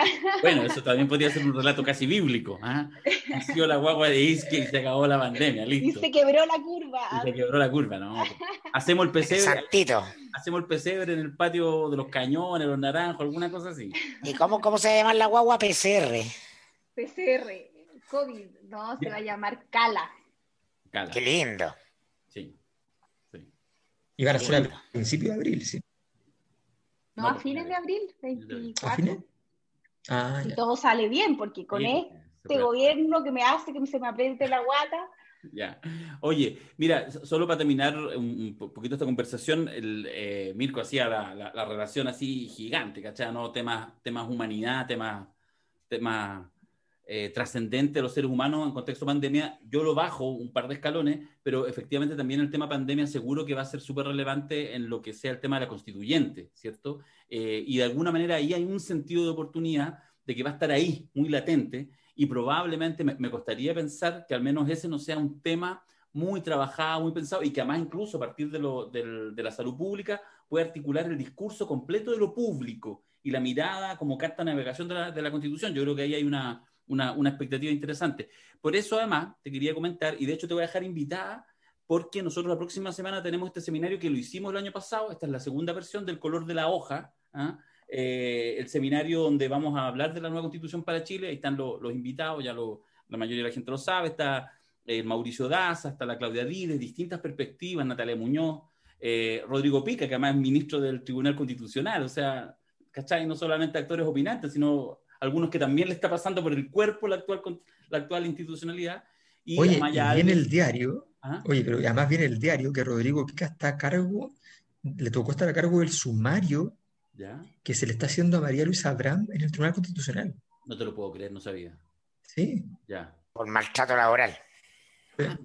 Bueno, eso también podría ser un relato casi bíblico. ¿ah? Nació la guagua de Isque y se acabó la pandemia, listo. Y se quebró la curva. Y se quebró la curva, ¿no? Hacemos el pesebre. Exactito. Hacemos el pesebre en el patio de los cañones, los naranjos, alguna cosa así. ¿Y cómo, cómo se llama la guagua PCR? PCR, COVID, no, se va a llamar Cala. Cala. Qué lindo. Sí. sí. Y van a ser a principios de abril, sí. No, a fines de abril, 24. Ah, y todo sale bien, porque con este gobierno que me hace que se me apriete la guata. Ya. Oye, mira, solo para terminar un, poquito esta conversación, el, eh, Mirko hacía la, la, relación así gigante, ¿cachai? ¿No? Temas, temas humanidad, temas, temas eh, trascendente de los seres humanos en contexto pandemia, yo lo bajo un par de escalones, pero efectivamente también el tema pandemia seguro que va a ser súper relevante en lo que sea el tema de la constituyente, ¿cierto? Eh, y de alguna manera ahí hay un sentido de oportunidad de que va a estar ahí, muy latente, y probablemente me, costaría pensar que al menos ese no sea un tema muy trabajado, muy pensado, y que además incluso a partir de, la salud pública puede articular el discurso completo de lo público y la mirada como carta de navegación de la, de la Constitución. Yo creo que ahí hay una, una, una, expectativa interesante. Por eso, además, te quería comentar, y de hecho te voy a dejar invitada, porque nosotros la próxima semana tenemos este seminario que lo hicimos el año pasado, esta es la segunda versión del color de la hoja, ¿ah? Eh, el seminario donde vamos a hablar de la nueva constitución para Chile. Ahí están los invitados, ya lo, la mayoría de la gente lo sabe. Está eh, Mauricio Daza, está la Claudia Díez, distintas perspectivas, Natalia Muñoz, eh, Rodrigo Pica, que además es ministro del Tribunal Constitucional. O sea, ¿cachai? No solamente actores opinantes, sino algunos que también le está pasando por el cuerpo la actual, la actual institucionalidad. Y oye, y viene el diario, ¿Ah? oye, pero además viene el diario que Rodrigo Pica está a cargo, le tocó estar a cargo del sumario que se le está haciendo a María Luisa Abraham en el Tribunal Constitucional. No te lo puedo creer, no sabía. Sí. Ya. Por maltrato laboral. Ah,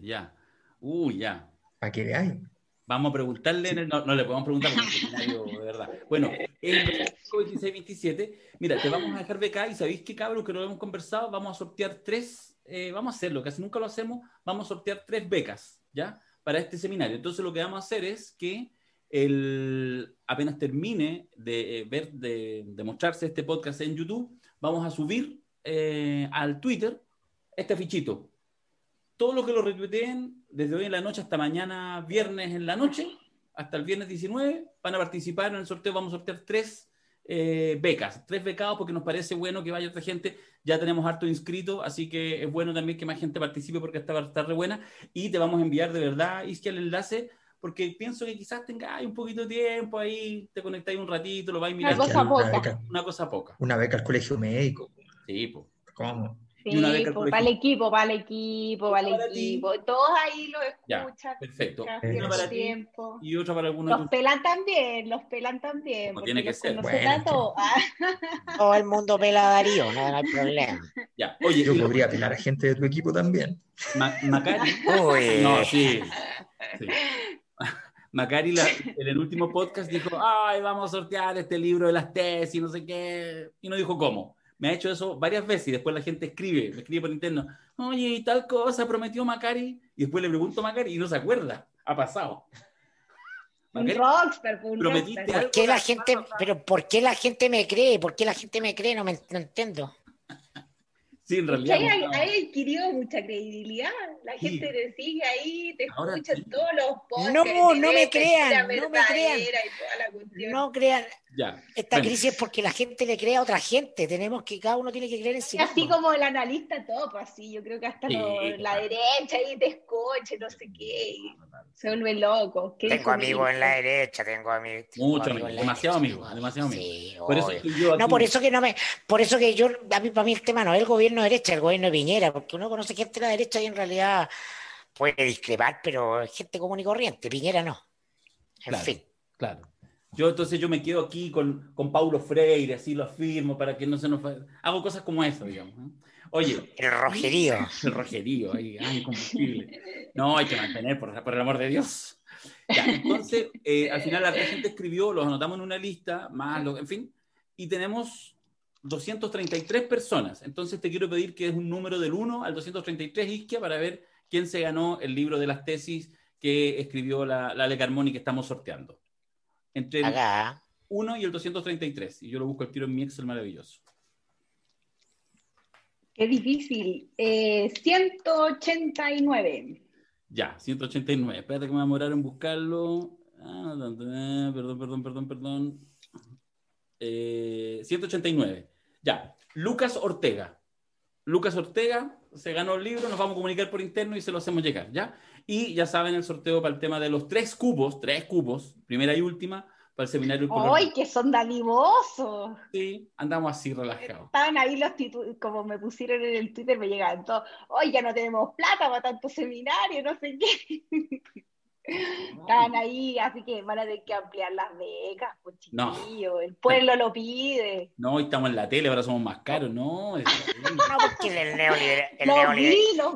ya. Uy, ya. ¿Para qué hay? Vamos a preguntarle, no, no, le podemos preguntar de verdad. Bueno, el 26-27, mira, te vamos a dejar beca y sabéis qué cabrón que lo hemos conversado, vamos a sortear tres, eh, vamos a hacerlo, casi nunca lo hacemos, vamos a sortear tres becas, ¿ya? Para este seminario. Entonces lo que vamos a hacer es que el, apenas termine de eh, ver, de, de, mostrarse este podcast en YouTube, vamos a subir eh, al Twitter este fichito. Todo lo que lo retuiteen desde hoy en la noche hasta mañana viernes en la noche, hasta el viernes 19, van a participar en el sorteo. Vamos a sortear tres eh, becas, tres becados, porque nos parece bueno que vaya otra gente. Ya tenemos harto inscrito, así que es bueno también que más gente participe porque esta va a estar re buena. Y te vamos a enviar de verdad, Iskia, el enlace porque pienso que quizás tengáis un poquito de tiempo ahí, te conectáis un ratito, lo vais mirando. Una cosa poca. Una cosa poca. Una beca al colegio médico. Sí, pues. ¿Cómo? Sí, una beca para el equipo, para el equipo, para el equipo. Todos ahí lo escuchan. Ya, perfecto. Una para tiempo. y otra para algunos. Los pelan también, los pelan también. tiene que ser. Bueno, todo. todo el mundo pela a Darío, no, hay problema. Ya, oye. Yo podría pelar a gente de tu equipo también. Macari. Uy. No, sí. sí. Macari en el último podcast dijo, ay, vamos a sortear este libro de las tesis, no sé qué, y no dijo cómo. Me ha hecho eso varias veces y después la gente escribe, me escribe por interno, oye, y tal cosa prometió Macari, y después le pregunto a Macari y no se acuerda, ha pasado. Un rockstar, un prometiste ¿Por qué la gente, pero ¿por qué la gente me cree? ¿Por qué la gente me cree? No, me, no entiendo. Sí, en realidad. Ahí adquirido mucha credibilidad. La gente te sigue ahí, te escucha en todos los podcasts. No, no me crean, no me crean. No crean. Ya. Esta crisis es porque la gente le crea a otra gente. Tenemos que, cada uno tiene que creer en sí Así como el analista top, así. Yo creo que hasta la derecha ahí te escoche, no sé qué. Se vuelve loco. Tengo amigos en la derecha, tengo amigos. Mucho amigos, demasiado amigos, demasiado amigos. por eso yo No, por eso que no me, por eso que yo, a mí, para mí el tema no es el gobierno de derecha, el gobierno de Piñera, porque uno conoce gente de la derecha y en realidad puede discrepar, pero es gente común y corriente, Piñera no. En fin. Claro. Yo entonces yo me quedo aquí con, con Paulo Freire, así lo afirmo para que no se nos... Hago cosas como eso, digamos. Oye. El rojerío. El rojerío, ahí, ay, combustible. No, hay que mantener, por, por el amor de Dios. Ya, entonces, eh, al final la gente escribió, los anotamos en una lista, más, lo, en fin, y tenemos 233 personas. Entonces te quiero pedir que es un número del 1 al 233, Isquia, para ver quién se ganó el libro de las tesis que escribió la, la Ale Carmoni que estamos sorteando. Entre el 1 y el 233. Y yo lo busco el tiro en mi Excel maravilloso. Qué difícil. 189. Eh, ya, 189. Espérate que me voy a demorar en buscarlo. Ah, perdón, perdón, perdón, perdón. 189. Ya. Lucas Ortega. Lucas Ortega se ganó el libro, nos vamos a comunicar por interno y se lo hacemos llegar, ¿ya? Y ya saben el sorteo para el tema de los tres cubos, tres cubos, primera y última, para el seminario. ¡Ay, que son dadivosos! Sí, andamos así relajados. Estaban ahí los títulos, como me pusieron en el Twitter, me llegaban todos, ¡ay, ya no tenemos plata para tanto seminario, no sé qué! Estaban ahí, así que van a tener que ampliar las becas, pues chiquillo, no. el pueblo lo pide. No, hoy estamos en la tele, ahora somos más caros, no. no, porque el, neoliber el,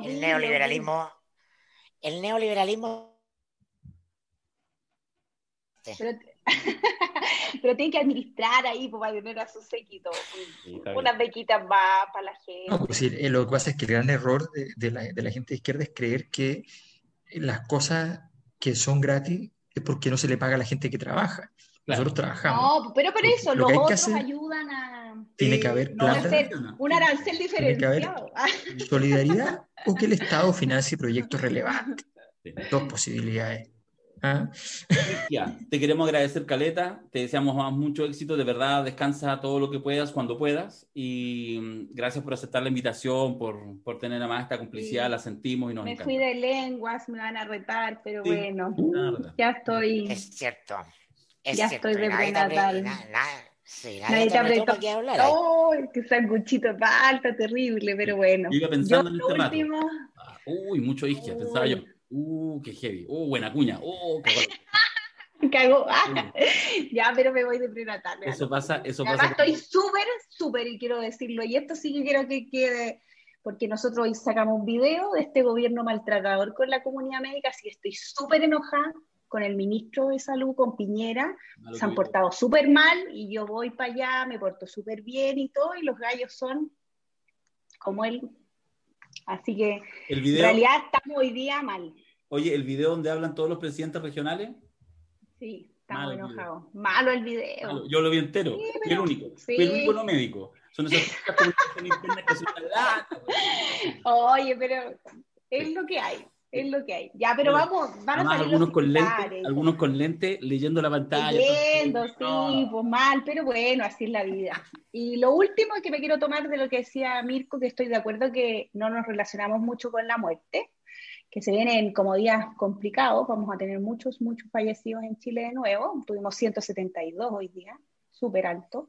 el neoliberalismo, el neoliberalismo pero, pero tienen que administrar ahí pues, para tener a su séquito. Pues, unas bequitas más para la gente. No, pues, eh, lo que pasa es que el gran error de, de, la, de, la, gente de izquierda es creer que las cosas que son gratis es porque no se le paga a la gente que trabaja. Nosotros trabajamos. No, pero por eso los otros ayudan a. Tiene que haber plata. un arancel diferenciado. solidaridad o que el Estado financie proyectos relevantes. Dos posibilidades. ¿Ah? Ya, te queremos agradecer, Caleta. Te deseamos más mucho éxito. De verdad, descansa todo lo que puedas cuando puedas. Y mm, gracias por aceptar la invitación, por, por tener además esta complicidad. Sí. La sentimos y nos Me encanta. fui de lenguas, me van a retar, pero Sí. bueno, verdad. ya estoy. Es cierto. Es Ya cierto. estoy apre- prenatal. sí, nadie Nadie te apretó que hablara. ¡Ay, qué sanguchito falta, terrible! Pero bueno. Yo iba pensando Yo, en lo este rato. último, Ah, Uy, mucho isquia, pensaba yo. Uh, qué heavy. Uh, buena cuña. Uh, qué bueno. cago. Ah, ya, pero me voy de prenatal. Eso pasa, eso Además pasa. estoy súper, súper, y quiero decirlo, y esto sí que quiero que quede, porque nosotros hoy sacamos un video de este gobierno maltratador con la comunidad médica, así que estoy súper enojada con el ministro de Salud, con Piñera, se han portado súper mal, y yo voy para allá, me porto súper bien y todo, y los gallos son como él. Así que El en realidad estamos hoy día mal. oye, el video donde hablan todos los presidentes regionales, Sí, estamos Malo el enojados. Malo el video. yo lo vi entero, Sí, fui el único, sí. fui el único no médico. Son esas cosas comunicación interna que son una lata. Oye, pero es lo que hay, es lo que hay. Ya, pero vamos, van a salir algunos los con lentes, algunos con lentes leyendo la pantalla. Leyendo, sí, No. pues mal, pero bueno, así es la vida. Y lo último que me quiero tomar de lo que decía Mirko, que estoy de acuerdo que no nos relacionamos mucho con la muerte, que se vienen como días complicados, vamos a tener muchos, muchos fallecidos en Chile de nuevo, tuvimos 172 hoy día, súper alto.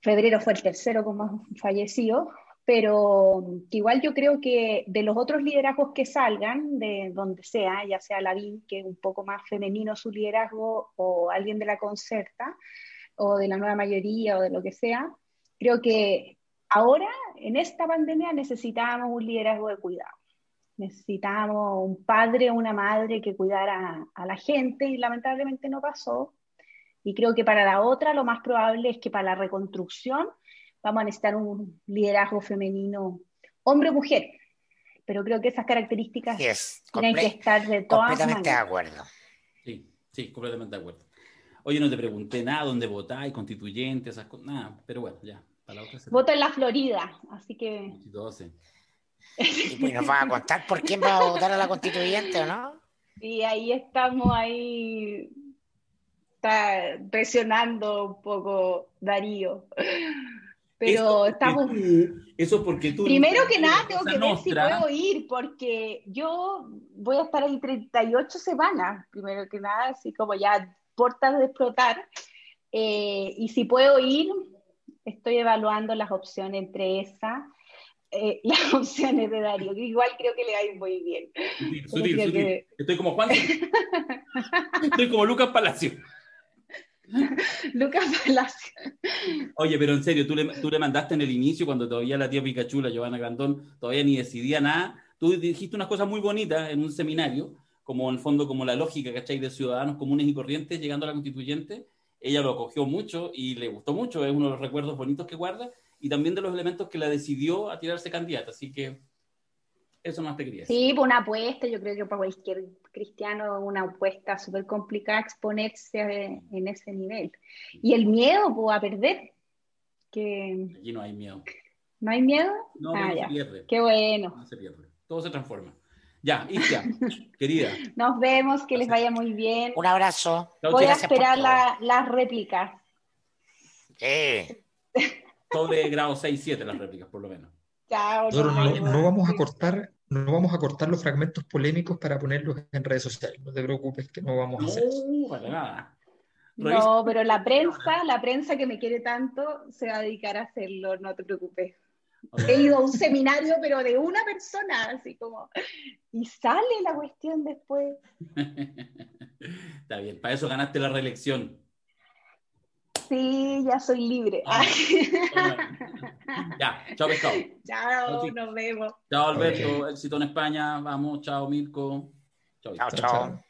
Febrero fue el tercero con más fallecidos, pero igual yo creo que de los otros liderazgos que salgan, de donde sea, ya sea Lavín, que es un poco más femenino su liderazgo, o alguien de la Concerta, o de la nueva mayoría, o de lo que sea, creo que ahora, en esta pandemia, necesitábamos un liderazgo de cuidado. Necesitábamos un padre o una madre que cuidara a la gente, y lamentablemente no pasó. Y creo que para la otra, lo más probable es que para la reconstrucción vamos a necesitar un liderazgo femenino, hombre o mujer. Pero creo que esas características tienen que estar de todas completamente de maneras. acuerdo. Sí, sí, completamente de acuerdo. Oye, no te pregunté nada, dónde votáis, constituyente, esas cosas, nada, pero bueno, ya, para la otra. Voto en la Florida, así que 12. Y pues nos vas a contar por quién va a votar a la constituyente o no. y ahí estamos ahí está presionando un poco Darío. Pero Eso estamos tú- eso es porque tú. Primero que nada, tengo que ver si puedo ir, porque yo voy a estar ahí 38 semanas, primero que nada, así como ya puertas de explotar. Eh, y si puedo ir, estoy evaluando las opciones entre esas, eh, las opciones de Darío, que igual creo que le va a ir muy bien. Sutil, sutil, sutil. que- Estoy como Juan. Estoy como Lucas Palacio. Lucas Palacio. Oye, pero en serio, tú le, tú le mandaste en el inicio, cuando todavía la tía Pikachu, la Giovanna Grandón, todavía ni decidía nada. Tú dijiste unas cosas muy bonitas en un seminario, como en el fondo, como la lógica, ¿cachai? De ciudadanos comunes y corrientes llegando a la constituyente. Ella lo acogió mucho y le gustó mucho, es uno de los recuerdos bonitos que guarda y también de los elementos que la decidió a tirarse candidata. Así que eso más te quería decir. Sí, pues una apuesta, yo creo que para cualquier cristiano una apuesta súper complicada exponerse en ese nivel. Y el miedo pues, a perder, que Aquí no hay miedo. no hay miedo. No, Ah, no ya. se pierde. Qué bueno. No se pierde. Todo se transforma. Ya, Istia, querida. Nos vemos, que les vaya muy bien. Un abrazo. Voy a gracias esperar la- las réplicas. Sí. Sobre grado 6-7 las réplicas, por lo menos. Chao. no, vemos. no vamos a cortar, no vamos a cortar los fragmentos polémicos para ponerlos en redes sociales. No te preocupes que no vamos a hacer eso. No, para nada. No, pero la prensa, la prensa que me quiere tanto, se va a dedicar a hacerlo, no te preocupes. He ido a un seminario, pero de una persona, así como, y sale la cuestión después. Está bien, para eso ganaste la reelección. Sí, ya soy libre. Ah. Ya, chao pescado. Chao, nos vemos. Chao Alberto, éxito en España. Vamos, chao Mirko. Chao, Chao, chao. chao.